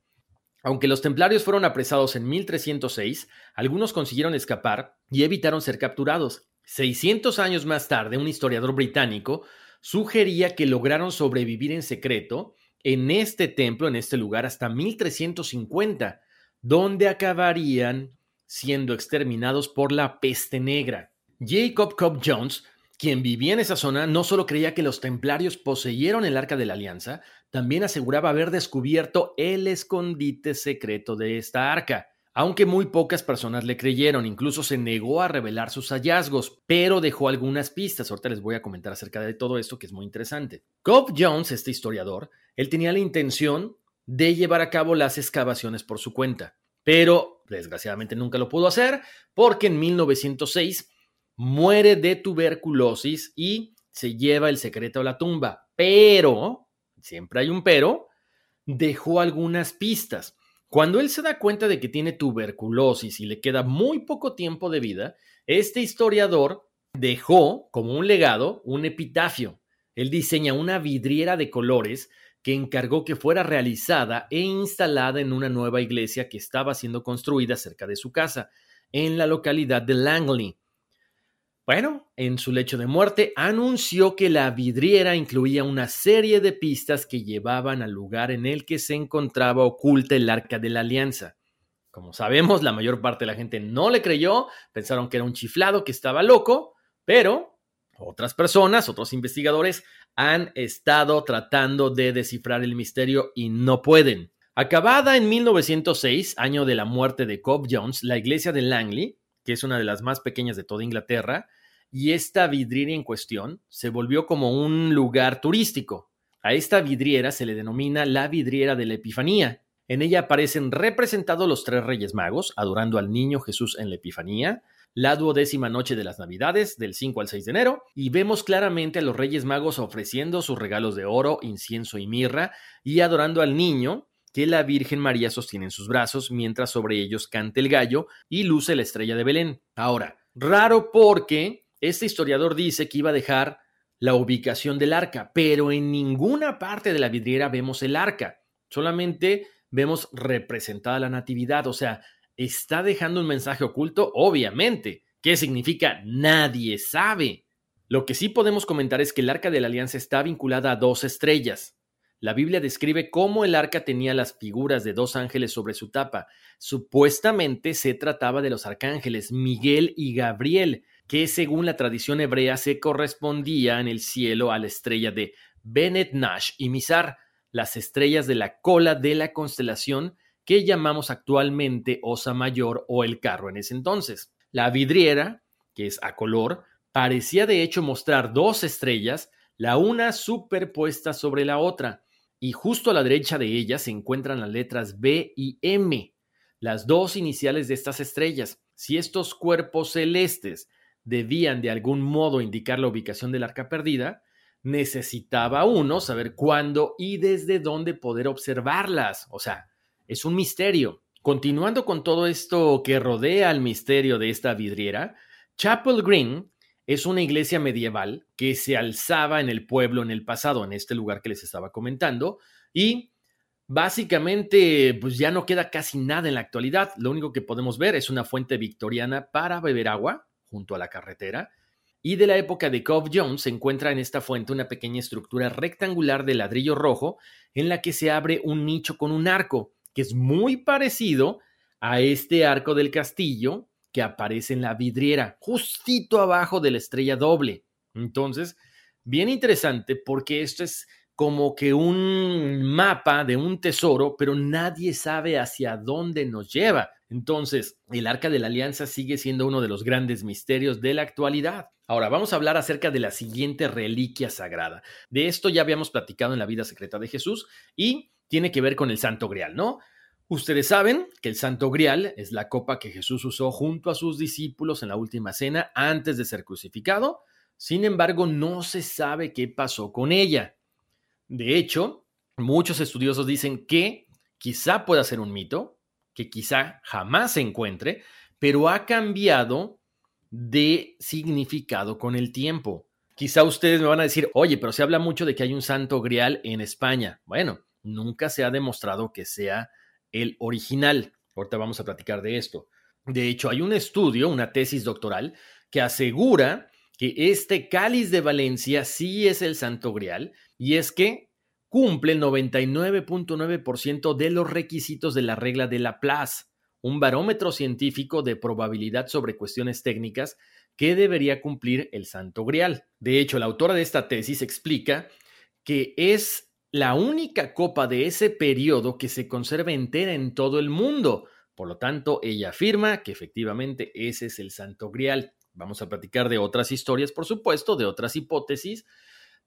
Aunque los templarios fueron apresados en 1306, algunos consiguieron escapar y evitaron ser capturados. 600 años más tarde, un historiador británico sugería que lograron sobrevivir en secreto en este templo, en este lugar, hasta 1350, donde acabarían siendo exterminados por la peste negra. Jacob Cobb Jones quien vivía en esa zona no solo creía que los templarios poseyeron el arca de la alianza, también aseguraba haber descubierto el escondite secreto de esta arca. Aunque muy pocas personas le creyeron, incluso se negó a revelar sus hallazgos, pero dejó algunas pistas. Ahorita les voy a comentar acerca de todo esto que es muy interesante. Cobb Jones, este historiador, él tenía la intención de llevar a cabo las excavaciones por su cuenta, pero desgraciadamente nunca lo pudo hacer porque en 1906 muere de tuberculosis y se lleva el secreto a la tumba. Pero, siempre hay un pero, dejó algunas pistas. Cuando él se da cuenta de que tiene tuberculosis y le queda muy poco tiempo de vida, este historiador dejó como un legado un epitafio. Él diseña una vidriera de colores que encargó que fuera realizada e instalada en una nueva iglesia que estaba siendo construida cerca de su casa, en la localidad de Langley. Bueno, en su lecho de muerte anunció que la vidriera incluía una serie de pistas que llevaban al lugar en el que se encontraba oculta el arca de la alianza. Como sabemos, la mayor parte de la gente no le creyó, pensaron que era un chiflado, que estaba loco, pero otras personas, otros investigadores, han estado tratando de descifrar el misterio y no pueden. Acabada en 1906, año de la muerte de Cobb Jones, la iglesia de Langley, que es una de las más pequeñas de toda Inglaterra, y esta vidriera en cuestión se volvió como un lugar turístico. A esta vidriera se le denomina la vidriera de la Epifanía. En ella aparecen representados los tres reyes magos, adorando al niño Jesús en la Epifanía, la duodécima noche de las Navidades, del 5 al 6 de enero, y vemos claramente a los Reyes Magos ofreciendo sus regalos de oro, incienso y mirra, y adorando al niño que la Virgen María sostiene en sus brazos, mientras sobre ellos canta el gallo y luce la estrella de Belén. Ahora, raro porque este historiador dice que iba a dejar la ubicación del arca, pero en ninguna parte de la vidriera vemos el arca, solamente vemos representada la natividad, o sea, está dejando un mensaje oculto, obviamente. ¿Qué significa? Nadie sabe. Lo que sí podemos comentar es que el arca de la alianza está vinculada a dos estrellas. La Biblia describe cómo el arca tenía las figuras de dos ángeles sobre su tapa. Supuestamente se trataba de los arcángeles Miguel y Gabriel, que según la tradición hebrea se correspondía en el cielo a la estrella de Benet Nash y Mizar, las estrellas de la cola de la constelación que llamamos actualmente Osa Mayor o el carro en ese entonces. La vidriera, que es a color, parecía de hecho mostrar dos estrellas, la una superpuesta sobre la otra, y justo a la derecha de ella se encuentran las letras B y M, las dos iniciales de estas estrellas. Si estos cuerpos celestes debían de algún modo indicar la ubicación del arca perdida, necesitaba uno saber cuándo y desde dónde poder observarlas. O sea, es un misterio. Continuando con todo esto que rodea al misterio de esta vidriera, Chapel Green es una iglesia medieval que se alzaba en el pueblo en el pasado, en este lugar que les estaba comentando, y básicamente pues ya no queda casi nada en la actualidad. Lo único que podemos ver es una fuente victoriana para beber agua junto a la carretera. Y de la época de Cobb Jones se encuentra en esta fuente una pequeña estructura rectangular de ladrillo rojo en la que se abre un nicho con un arco que es muy parecido a este arco del castillo que aparece en la vidriera, justito abajo de la estrella doble. Entonces, bien interesante porque esto es como que un mapa de un tesoro, pero nadie sabe hacia dónde nos lleva. Entonces, el Arca de la Alianza sigue siendo uno de los grandes misterios de la actualidad. Ahora, vamos a hablar acerca de la siguiente reliquia sagrada. De esto ya habíamos platicado en la vida secreta de Jesús y tiene que ver con el Santo Grial, ¿no? Ustedes saben que el Santo Grial es la copa que Jesús usó junto a sus discípulos en la última cena antes de ser crucificado. Sin embargo, no se sabe qué pasó con ella. De hecho, muchos estudiosos dicen que quizá pueda ser un mito, que quizá jamás se encuentre, pero ha cambiado de significado con el tiempo. Quizá ustedes me van a decir, oye, pero se habla mucho de que hay un santo grial en España. Bueno, nunca se ha demostrado que sea el original. Ahorita vamos a platicar de esto. De hecho, hay un estudio, una tesis doctoral, que asegura que este cáliz de Valencia sí es el Santo Grial y es que cumple el 99.9% de los requisitos de la regla de Laplace, un barómetro científico de probabilidad sobre cuestiones técnicas que debería cumplir el Santo Grial. De hecho, la autora de esta tesis explica que es la única copa de ese periodo que se conserva entera en todo el mundo. Por lo tanto, ella afirma que efectivamente ese es el Santo Grial. Vamos a platicar de otras historias, por supuesto, de otras hipótesis,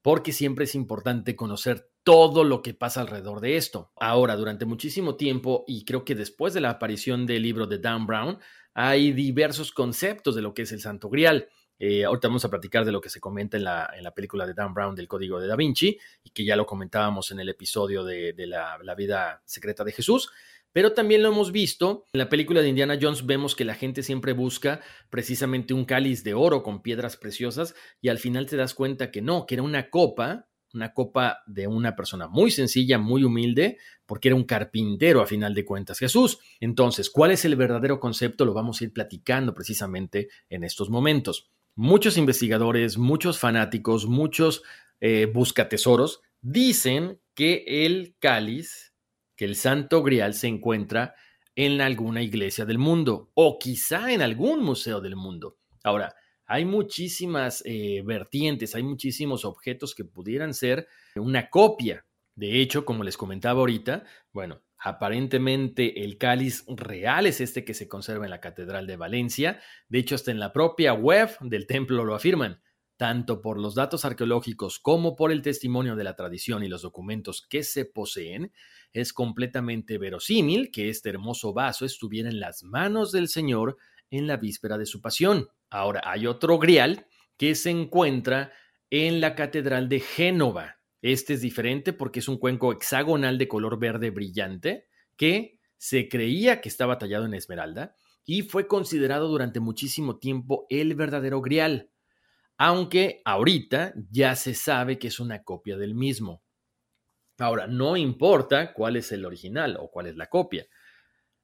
porque siempre es importante conocer todo lo que pasa alrededor de esto. Ahora, durante muchísimo tiempo, y creo que después de la aparición del libro de Dan Brown, hay diversos conceptos de lo que es el Santo Grial. Eh, ahorita vamos a platicar de lo que se comenta en la, en la, película de Dan Brown del Código de Da Vinci y que ya lo comentábamos en el episodio de, la, la, vida secreta de Jesús. Pero también lo hemos visto en la película de Indiana Jones, vemos que la gente siempre busca precisamente un cáliz de oro con piedras preciosas y al final te das cuenta que no, que era una copa, una copa de una persona muy sencilla, muy humilde, porque era un carpintero a final de cuentas Jesús. Entonces, ¿cuál es el verdadero concepto? Lo vamos a ir platicando precisamente en estos momentos muchos investigadores, muchos fanáticos, muchos eh, buscatesoros dicen que el cáliz, que el santo grial se encuentra en alguna iglesia del mundo o quizá en algún museo del mundo. Ahora, hay muchísimas eh, vertientes, hay muchísimos objetos que pudieran ser una copia. De hecho, como les comentaba ahorita, bueno, Aparentemente el cáliz real es este que se conserva en la Catedral de Valencia. De hecho, hasta en la propia web del templo lo afirman. Tanto por los datos arqueológicos como por el testimonio de la tradición y los documentos que se poseen, es completamente verosímil que este hermoso vaso estuviera en las manos del Señor en la víspera de su pasión. Ahora, hay otro grial que se encuentra en la Catedral de Génova. Este es diferente porque es un cuenco hexagonal de color verde brillante que se creía que estaba tallado en esmeralda y fue considerado durante muchísimo tiempo el verdadero grial, aunque ahorita ya se sabe que es una copia del mismo. Ahora, no importa cuál es el original o cuál es la copia.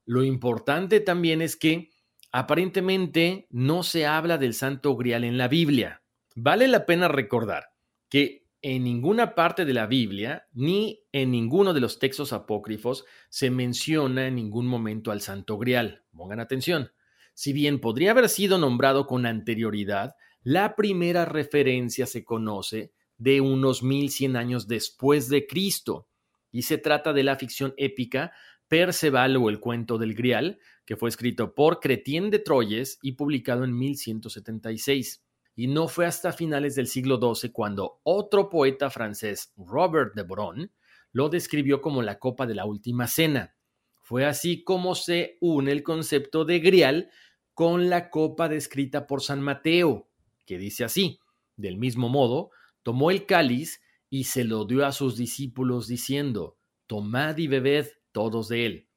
Lo importante también es que aparentemente no se habla del santo grial en la Biblia. Vale la pena recordar que en ninguna parte de la Biblia ni en ninguno de los textos apócrifos se menciona en ningún momento al Santo Grial. Pongan atención. Si bien podría haber sido nombrado con anterioridad, la primera referencia se conoce de unos 1100 años después de Cristo, y se trata de la ficción épica Perceval o el cuento del Grial, que fue escrito por Cretien de Troyes y publicado en 1176 y no fue hasta finales del siglo XII cuando otro poeta francés, Robert de Bron, lo describió como la copa de la última cena. Fue así como se une el concepto de grial con la copa descrita por San Mateo, que dice así, del mismo modo, tomó el cáliz y se lo dio a sus discípulos diciendo, tomad y bebed todos de él.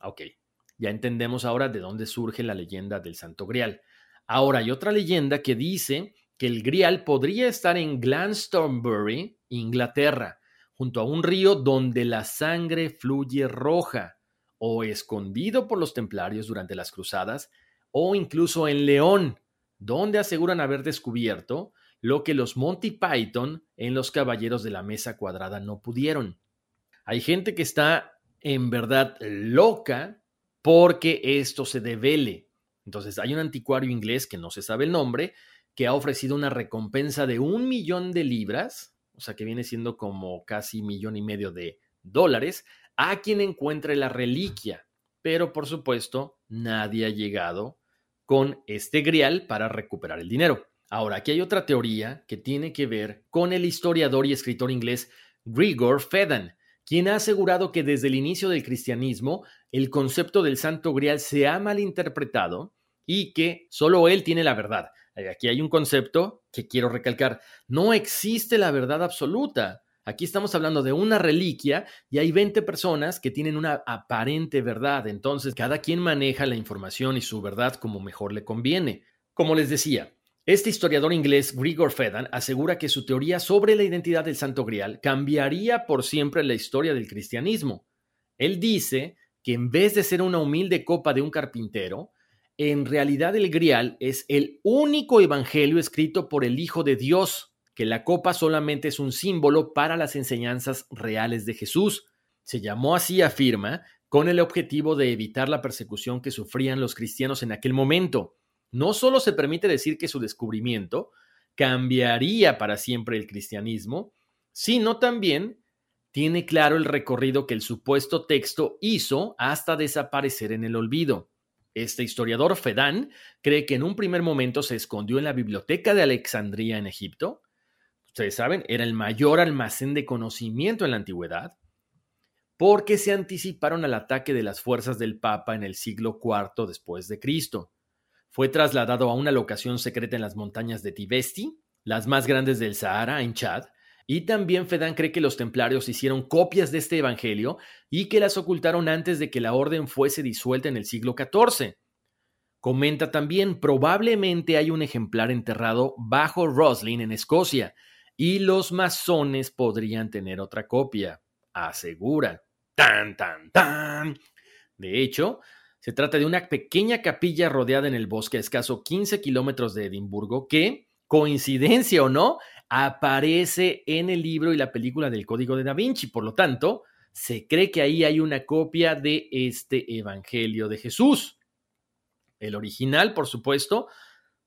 Ok, ya entendemos ahora de dónde surge la leyenda del Santo Grial. Ahora hay otra leyenda que dice que el grial podría estar en Glastonbury, Inglaterra, junto a un río donde la sangre fluye roja, o escondido por los templarios durante las cruzadas, o incluso en León, donde aseguran haber descubierto lo que los Monty Python en los Caballeros de la Mesa Cuadrada no pudieron. Hay gente que está en verdad loca porque esto se devele. Entonces, hay un anticuario inglés que no se sabe el nombre, que ha ofrecido una recompensa de un millón de libras, o sea que viene siendo como casi millón y medio de dólares, a quien encuentre la reliquia. Pero por supuesto, nadie ha llegado con este grial para recuperar el dinero. Ahora, aquí hay otra teoría que tiene que ver con el historiador y escritor inglés Grigor Fedan, quien ha asegurado que desde el inicio del cristianismo el concepto del santo grial se ha malinterpretado y que solo él tiene la verdad. Eh, aquí hay un concepto que quiero recalcar. No existe la verdad absoluta. Aquí estamos hablando de una reliquia y hay 20 personas que tienen una aparente verdad. Entonces, cada quien maneja la información y su verdad como mejor le conviene. Como les decía, este historiador inglés, Grigor Fedan, asegura que su teoría sobre la identidad del Santo Grial cambiaría por siempre la historia del cristianismo. Él dice que en vez de ser una humilde copa de un carpintero, en realidad el grial es el único evangelio escrito por el Hijo de Dios, que la copa solamente es un símbolo para las enseñanzas reales de Jesús. Se llamó así, afirma, con el objetivo de evitar la persecución que sufrían los cristianos en aquel momento. No solo se permite decir que su descubrimiento cambiaría para siempre el cristianismo, sino también tiene claro el recorrido que el supuesto texto hizo hasta desaparecer en el olvido. Este historiador Fedán cree que en un primer momento se escondió en la biblioteca de Alejandría en Egipto. Ustedes saben, era el mayor almacén de conocimiento en la antigüedad, porque se anticiparon al ataque de las fuerzas del Papa en el siglo IV después de Cristo. Fue trasladado a una locación secreta en las montañas de Tibesti, las más grandes del Sahara, en Chad, y también Fedán cree que los templarios hicieron copias de este evangelio y que las ocultaron antes de que la orden fuese disuelta en el siglo XIV. Comenta también, probablemente hay un ejemplar enterrado bajo Roslin en Escocia, y los masones podrían tener otra copia, asegura. Tan, tan, tan. De hecho, se trata de una pequeña capilla rodeada en el bosque a escaso 15 kilómetros de Edimburgo que, coincidencia o no, aparece en el libro y la película del Código de Da Vinci. Por lo tanto, se cree que ahí hay una copia de este Evangelio de Jesús. El original, por supuesto,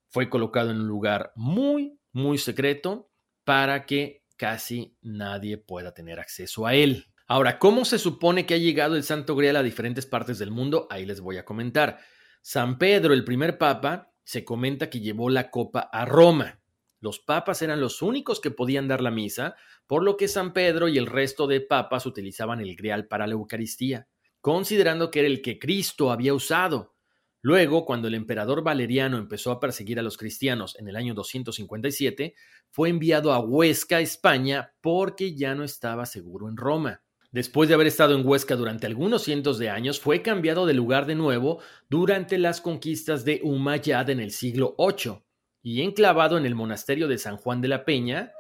Fue colocado en un lugar muy, muy secreto para que casi nadie pueda tener acceso a él. Ahora, ¿cómo se supone que ha llegado el Santo Grial a diferentes partes del mundo? Ahí les voy a comentar. San Pedro, el primer papa, se comenta que llevó la copa a Roma. Los papas eran los únicos que podían dar la misa, por lo que San Pedro y el resto de papas utilizaban el grial para la Eucaristía, considerando que era el que Cristo había usado. Luego, cuando el emperador Valeriano empezó a perseguir a los cristianos en el año 257, fue enviado a Huesca, España, porque ya no estaba seguro en Roma. Después de haber estado en Huesca durante algunos cientos de años, fue cambiado de lugar de nuevo durante las conquistas de Humayad en el siglo VIII y enclavado en el monasterio de San Juan de la Peña,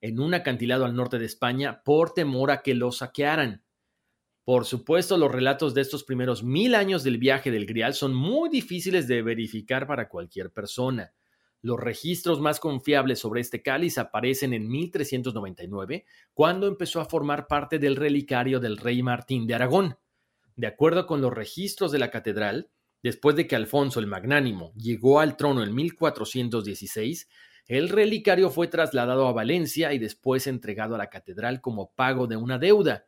en un acantilado al norte de España, por temor a que lo saquearan. Por supuesto, los relatos de estos primeros mil años del viaje del Grial son muy difíciles de verificar para cualquier persona. Los registros más confiables sobre este cáliz aparecen en 1399, cuando empezó a formar parte del relicario del rey Martín de Aragón. De acuerdo con los registros de la catedral, Después de que Alfonso el Magnánimo llegó al trono en 1416, el relicario fue trasladado a Valencia y después entregado a la catedral como pago de una deuda.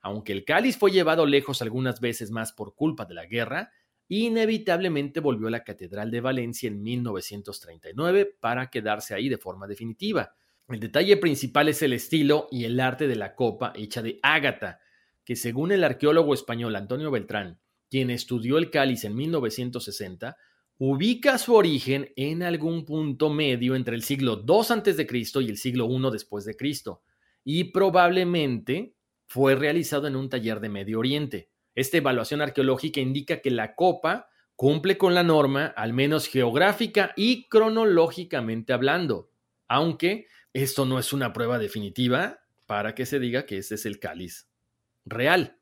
Aunque el cáliz fue llevado lejos algunas veces más por culpa de la guerra, inevitablemente volvió a la Catedral de Valencia en 1939 para quedarse ahí de forma definitiva. El detalle principal es el estilo y el arte de la copa hecha de ágata, que según el arqueólogo español Antonio Beltrán, quien estudió el cáliz en 1960, ubica su origen en algún punto medio entre el siglo II a.C. y el siglo I después de Cristo, y probablemente fue realizado en un taller de Medio Oriente. Esta evaluación arqueológica indica que la copa cumple con la norma, al menos geográfica y cronológicamente hablando, aunque esto no es una prueba definitiva para que se diga que este es el cáliz real.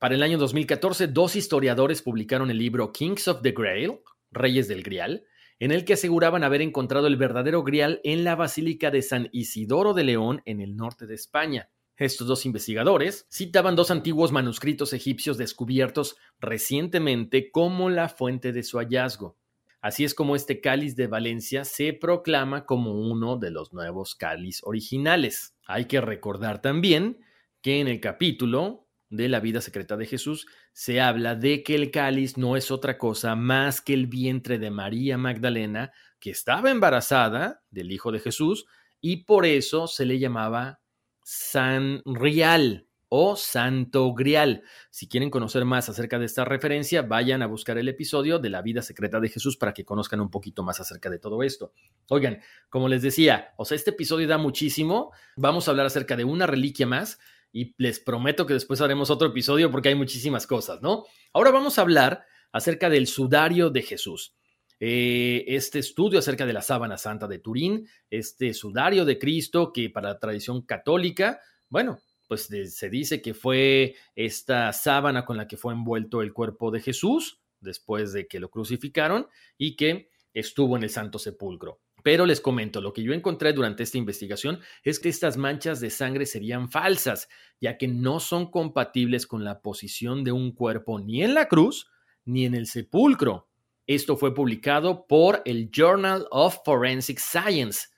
Para el año 2014, dos historiadores publicaron el libro Kings of the Grail, Reyes del Grial, en el que aseguraban haber encontrado el verdadero Grial en la Basílica de San Isidoro de León en el norte de España. Estos dos investigadores citaban dos antiguos manuscritos egipcios descubiertos recientemente como la fuente de su hallazgo. Así es como este cáliz de Valencia se proclama como uno de los nuevos cáliz originales. Hay que recordar también que en el capítulo de la vida secreta de Jesús, se habla de que el cáliz no es otra cosa más que el vientre de María Magdalena, que estaba embarazada del Hijo de Jesús, y por eso se le llamaba San Rial o Santo Grial. Si quieren conocer más acerca de esta referencia, vayan a buscar el episodio de la vida secreta de Jesús para que conozcan un poquito más acerca de todo esto. Oigan, como les decía, o sea, este episodio da muchísimo. Vamos a hablar acerca de una reliquia más y les prometo que después haremos otro episodio porque hay muchísimas cosas, ¿no? Ahora vamos a hablar acerca del sudario de Jesús. Eh, este estudio acerca de la sábana santa de Turín, este sudario de Cristo que para la tradición católica, bueno, pues se dice que fue esta sábana con la que fue envuelto el cuerpo de Jesús después de que lo crucificaron y que estuvo en el Santo Sepulcro. Pero les comento, lo que yo encontré durante esta investigación es que estas manchas de sangre serían falsas, ya que no son compatibles con la posición de un cuerpo ni en la cruz ni en el sepulcro. Esto fue publicado por el Journal of Forensic Science,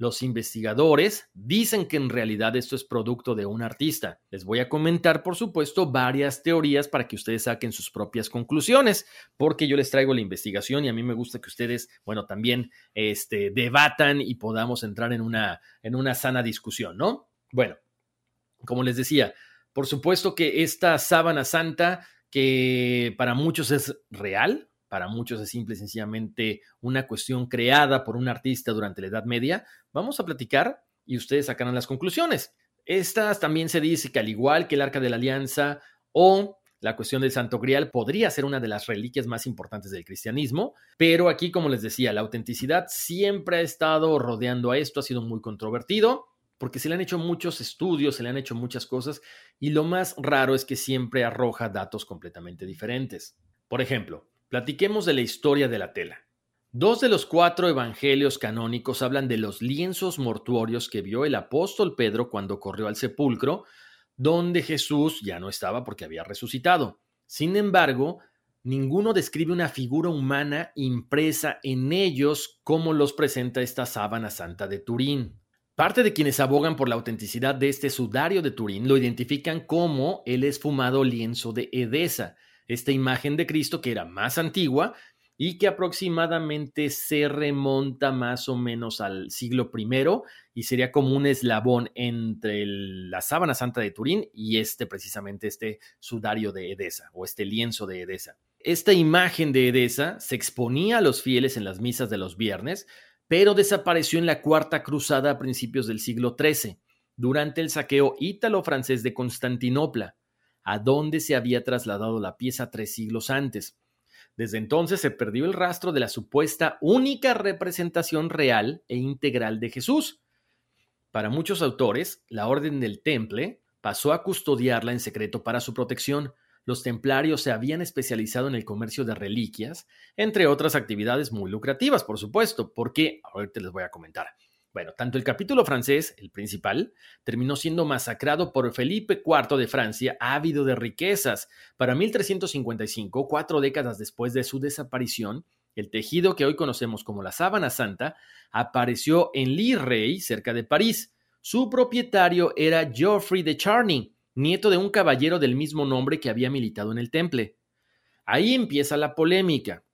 los investigadores dicen que en realidad esto es producto de un artista. Les voy a comentar, por supuesto, varias teorías para que ustedes saquen sus propias conclusiones, porque yo les traigo la investigación y a mí me gusta que ustedes, bueno, también este, debatan y podamos entrar en una, en una sana discusión, ¿no? Bueno, como les decía, por supuesto que esta sábana santa, que para muchos es real, para muchos es simple y sencillamente una cuestión creada por un artista durante la Edad Media, vamos a platicar y ustedes sacarán las conclusiones. Estas también se dice que al igual que el Arca de la Alianza o la cuestión del Santo Grial podría ser una de las reliquias más importantes del cristianismo, pero aquí, como les decía, la autenticidad siempre ha estado rodeando a esto, ha sido muy controvertido, porque se le han hecho muchos estudios, se le han hecho muchas cosas, y lo más raro es que siempre arroja datos completamente diferentes. Por ejemplo, Platiquemos de la historia de la tela. Dos de los cuatro evangelios canónicos hablan de los lienzos mortuorios que vio el apóstol Pedro cuando corrió al sepulcro, donde Jesús ya no estaba porque había resucitado. Sin embargo, ninguno describe una figura humana impresa en ellos como los presenta esta sábana santa de Turín. Parte de quienes abogan por la autenticidad de este sudario de Turín lo identifican como el esfumado lienzo de Edesa, esta imagen de Cristo que era más antigua y que aproximadamente se remonta más o menos al siglo I y sería como un eslabón entre la sábana santa de Turín y este precisamente este sudario de Edesa o este lienzo de Edesa. Esta imagen de Edesa se exponía a los fieles en las misas de los viernes, pero desapareció en la Cuarta Cruzada a principios del siglo XIII, durante el saqueo ítalo-francés de Constantinopla, a donde se había trasladado la pieza tres siglos antes. Desde entonces se perdió el rastro de la supuesta única representación real e integral de Jesús. Para muchos autores, la Orden del Temple pasó a custodiarla en secreto para su protección. Los templarios se habían especializado en el comercio de reliquias, entre otras actividades muy lucrativas, por supuesto, porque ahorita les voy a comentar. Bueno, tanto el capítulo francés, el principal, terminó siendo masacrado por Felipe IV de Francia, ávido de riquezas. Para 1355, cuatro décadas después de su desaparición, el tejido que hoy conocemos como la sábana santa apareció en Lille, cerca de París. Su propietario era Geoffrey de Charny, nieto de un caballero del mismo nombre que había militado en el Temple. Ahí empieza la polémica,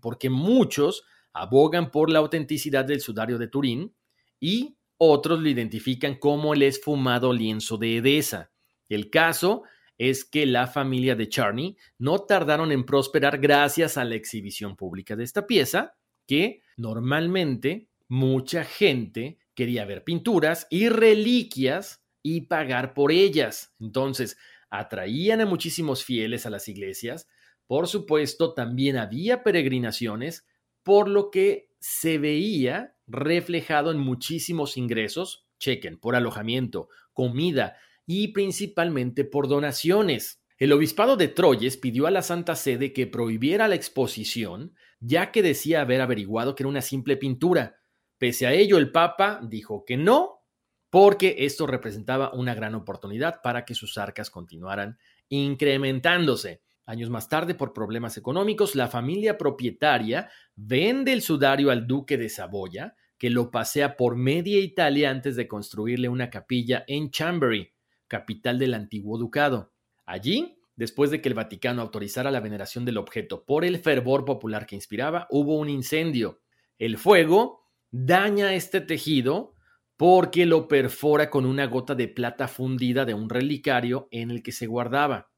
porque muchos abogan por la autenticidad del sudario de Turín y otros lo identifican como el esfumado lienzo de Edesa. El caso es que la familia de Charney no tardaron en prosperar gracias a la exhibición pública de esta pieza, que normalmente mucha gente quería ver pinturas y reliquias y pagar por ellas. Entonces, atraían a muchísimos fieles a las iglesias. Por supuesto, también había peregrinaciones por lo que se veía reflejado en muchísimos ingresos, chequen, por alojamiento, comida y principalmente por donaciones. El obispado de Troyes pidió a la Santa Sede que prohibiera la exposición, ya que decía haber averiguado que era una simple pintura. Pese a ello, el Papa dijo que no, porque esto representaba una gran oportunidad para que sus arcas continuaran incrementándose. Años más tarde, por problemas económicos, la familia propietaria vende el sudario al duque de Saboya, que lo pasea por media Italia antes de construirle una capilla en Chambéry, capital del antiguo ducado. Allí, después de que el Vaticano autorizara la veneración del objeto por el fervor popular que inspiraba, hubo un incendio. El fuego daña este tejido porque lo perfora con una gota de plata fundida de un relicario en el que se guardaba.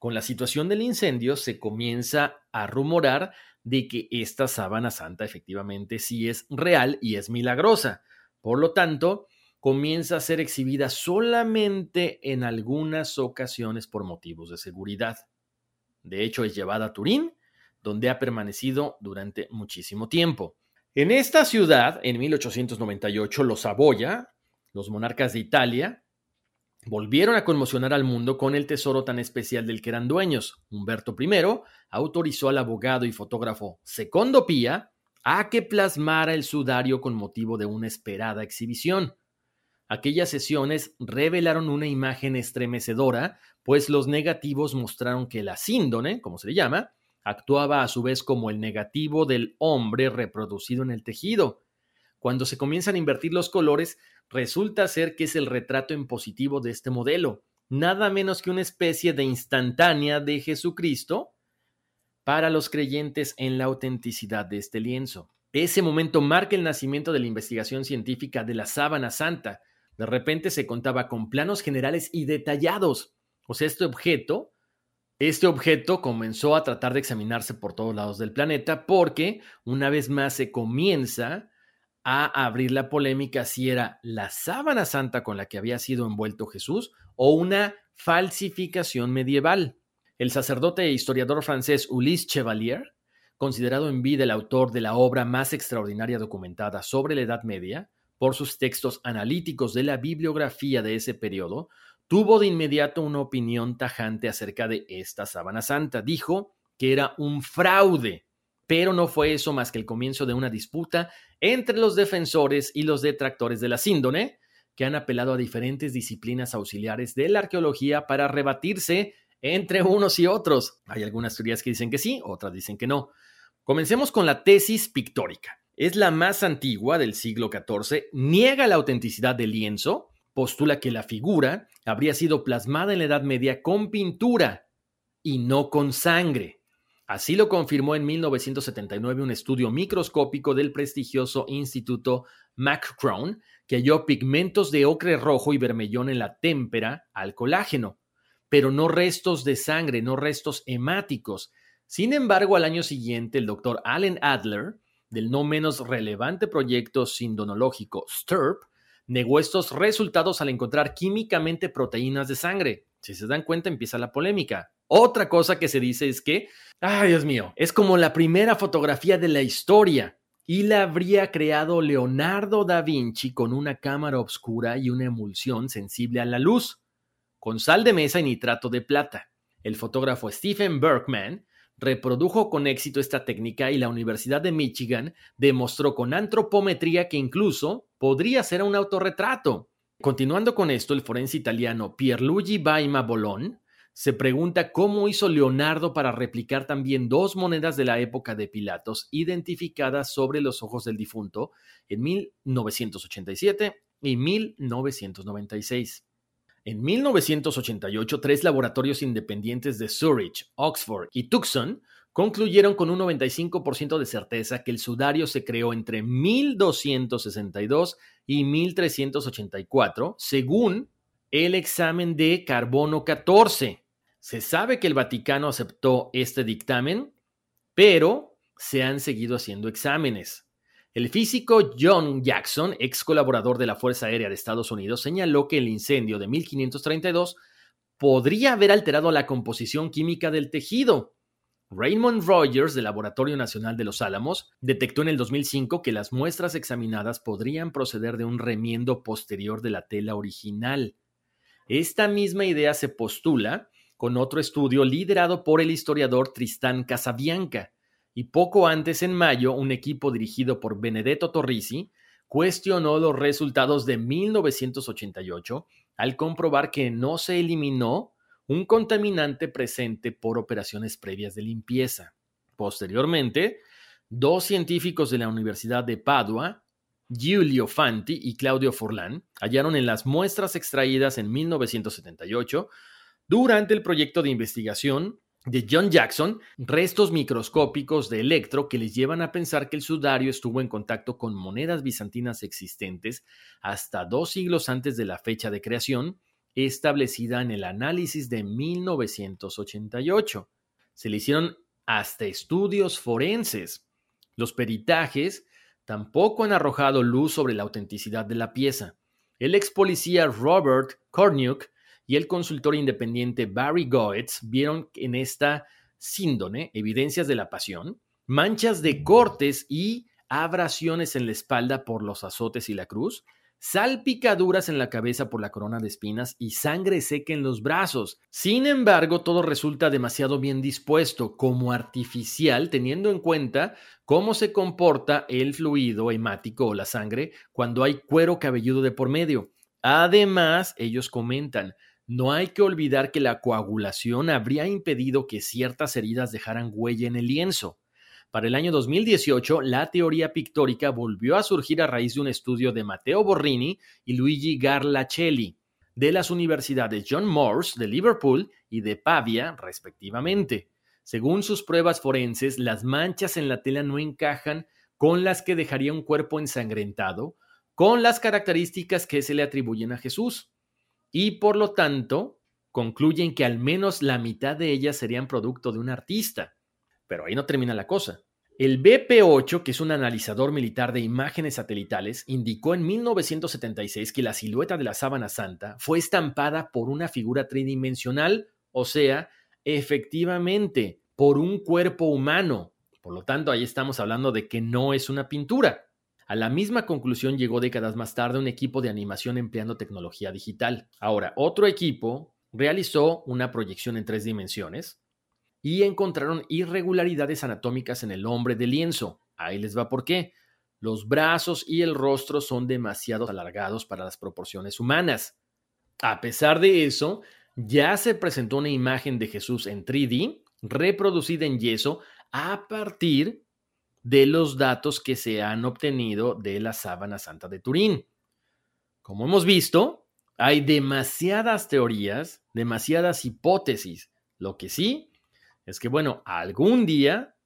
Con la situación del incendio se comienza a rumorar de que esta sábana santa efectivamente sí es real y es milagrosa. Por lo tanto, comienza a ser exhibida solamente en algunas ocasiones por motivos de seguridad. De hecho, es llevada a Turín, donde ha permanecido durante muchísimo tiempo. En esta ciudad, en 1898, los Saboya, los monarcas de Italia, volvieron a conmocionar al mundo con el tesoro tan especial del que eran dueños. Humberto I autorizó al abogado y fotógrafo Secondo Pía a que plasmara el sudario con motivo de una esperada exhibición. Aquellas sesiones revelaron una imagen estremecedora, pues los negativos mostraron que la síndone, como se le llama, actuaba a su vez como el negativo del hombre reproducido en el tejido. Cuando se comienzan a invertir los colores, resulta ser que es el retrato en positivo de este modelo, nada menos que una especie de instantánea de Jesucristo para los creyentes en la autenticidad de este lienzo. Ese momento marca el nacimiento de la investigación científica de la sábana santa. De repente se contaba con planos generales y detallados. O sea, este objeto, este objeto comenzó a tratar de examinarse por todos lados del planeta porque una vez más se comienza a abrir la polémica si era la sábana santa con la que había sido envuelto Jesús o una falsificación medieval. El sacerdote e historiador francés Ulysse Chevalier, considerado en vida el autor de la obra más extraordinaria documentada sobre la Edad Media, por sus textos analíticos de la bibliografía de ese periodo, tuvo de inmediato una opinión tajante acerca de esta sábana santa. Dijo que era un fraude pero no fue eso más que el comienzo de una disputa entre los defensores y los detractores de la síndone, que han apelado a diferentes disciplinas auxiliares de la arqueología para rebatirse entre unos y otros. Hay algunas teorías que dicen que sí, otras dicen que no. Comencemos con la tesis pictórica. Es la más antigua del siglo XIV, niega la autenticidad del lienzo, postula que la figura habría sido plasmada en la Edad Media con pintura y no con sangre. Así lo confirmó en 1979 un estudio microscópico del prestigioso Instituto McCrone, que halló pigmentos de ocre rojo y vermellón en la témpera al colágeno, pero no restos de sangre, no restos hemáticos. Sin embargo, al año siguiente, el doctor Allen Adler, del no menos relevante proyecto sindonológico STIRP, negó estos resultados al encontrar químicamente proteínas de sangre. Si se dan cuenta, empieza la polémica. Otra cosa que se dice es que, ay Dios mío, es como la primera fotografía de la historia y la habría creado Leonardo da Vinci con una cámara oscura y una emulsión sensible a la luz, con sal de mesa y nitrato de plata. El fotógrafo Stephen Berkman reprodujo con éxito esta técnica y la Universidad de Michigan demostró con antropometría que incluso podría ser un autorretrato. Continuando con esto, el forense italiano Pierluigi Baima Bolon se pregunta cómo hizo Leonardo para replicar también dos monedas de la época de Pilatos identificadas sobre los ojos del difunto en 1987 y 1996. En 1988, tres laboratorios independientes de Zurich, Oxford y Tucson concluyeron con un 95% de certeza que el sudario se creó entre 1262 y 1384, según el examen de carbono 14. Se sabe que el Vaticano aceptó este dictamen, pero se han seguido haciendo exámenes. El físico John Jackson, ex colaborador de la Fuerza Aérea de Estados Unidos, señaló que el incendio de 1532 podría haber alterado la composición química del tejido. Raymond Rogers, del Laboratorio Nacional de los Álamos, detectó en el 2005 que las muestras examinadas podrían proceder de un remiendo posterior de la tela original. Esta misma idea se postula con otro estudio liderado por el historiador Tristán Casabianca, y poco antes, en mayo, un equipo dirigido por Benedetto Torrisi cuestionó los resultados de 1988 al comprobar que no se eliminó un contaminante presente por operaciones previas de limpieza. Posteriormente, dos científicos de la Universidad de Padua, Giulio Fanti y Claudio Forlán, hallaron en las muestras extraídas en 1978 durante el proyecto de investigación de John Jackson restos microscópicos de electro que les llevan a pensar que el sudario estuvo en contacto con monedas bizantinas existentes hasta dos siglos antes de la fecha de creación, establecida en el análisis de 1988. Se le hicieron hasta estudios forenses. Los peritajes tampoco han arrojado luz sobre la autenticidad de la pieza. El ex policía Robert Korniuk y el consultor independiente Barry Goetz vieron en esta síndone evidencias de la pasión, manchas de cortes y abrasiones en la espalda por los azotes y la cruz, salpicaduras en la cabeza por la corona de espinas y sangre seca en los brazos. Sin embargo, todo resulta demasiado bien dispuesto, como artificial, teniendo en cuenta cómo se comporta el fluido hemático o la sangre cuando hay cuero cabelludo de por medio. Además, ellos comentan, no hay que olvidar que la coagulación habría impedido que ciertas heridas dejaran huella en el lienzo. Para el año 2018, la teoría pictórica volvió a surgir a raíz de un estudio de Matteo Borrini y Luigi Garlacelli, de las universidades John Moores de Liverpool y de Pavia, respectivamente. Según sus pruebas forenses, las manchas en la tela no encajan con las que dejaría un cuerpo ensangrentado, con las características que se le atribuyen a Jesús y por lo tanto concluyen que al menos la mitad de ellas serían producto de un artista. Pero ahí no termina la cosa. El BP-8, que es un analizador militar de imágenes satelitales, indicó en 1976 que la silueta de la sábana santa fue estampada por una figura tridimensional, o sea, efectivamente, por un cuerpo humano. Por lo tanto, ahí estamos hablando de que no es una pintura. A la misma conclusión llegó décadas más tarde un equipo de animación empleando tecnología digital. Ahora, otro equipo realizó una proyección en tres dimensiones y encontraron irregularidades anatómicas en el hombre de lienzo. Ahí les va por qué. Los brazos y el rostro son demasiado alargados para las proporciones humanas. A pesar de eso, ya se presentó una imagen de Jesús en 3D, reproducida en yeso, a partir de los datos que se han obtenido de la sábana santa de Turín. Como hemos visto, hay demasiadas teorías, demasiadas hipótesis. Lo que sí es que, bueno, algún día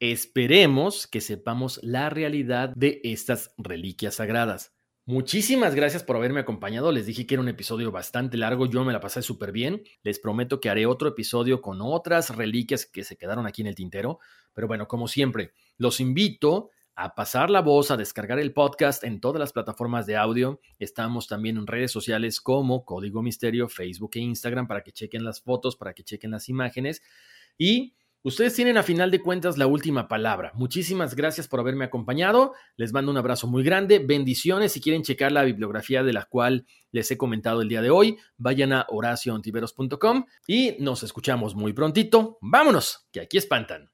esperemos que sepamos la realidad de estas reliquias sagradas. Muchísimas gracias por haberme acompañado. Les dije que era un episodio bastante largo. Yo me la pasé súper bien. Les prometo que haré otro episodio con otras reliquias que se quedaron aquí en el tintero. Pero bueno, como siempre, los invito a pasar la voz, a descargar el podcast en todas las plataformas de audio. Estamos también en redes sociales como Código Misterio, Facebook e Instagram para que chequen las fotos, para que chequen las imágenes. Y Ustedes tienen a final de cuentas la última palabra. Muchísimas gracias por haberme acompañado. Les mando un abrazo muy grande. Bendiciones. Si quieren checar la bibliografía de la cual les he comentado el día de hoy, vayan a horacioontiveros.com y nos escuchamos muy prontito. Vámonos, que aquí espantan.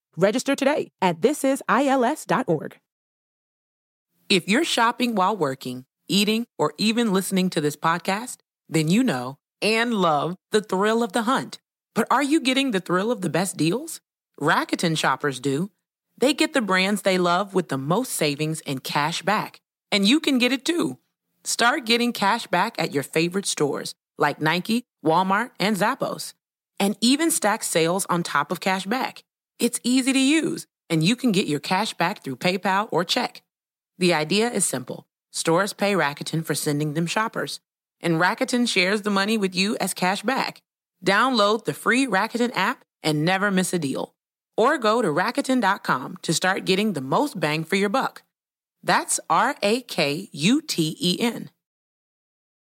Register today at thisisils.org. If you're shopping while working, eating, or even listening to this podcast, then you know and love the thrill of the hunt. But are you getting the thrill of the best deals? Rakuten shoppers do. They get the brands they love with the most savings and cash back. And you can get it too. Start getting cash back at your favorite stores like Nike, Walmart, and Zappos. And even stack sales on top of cash back. It's easy to use, and you can get your cash back through PayPal or check. The idea is simple. Stores pay Rakuten for sending them shoppers, and Rakuten shares the money with you as cash back. Download the free Rakuten app and never miss a deal. Or go to Rakuten.com to start getting the most bang for your buck. That's R A K U T E N.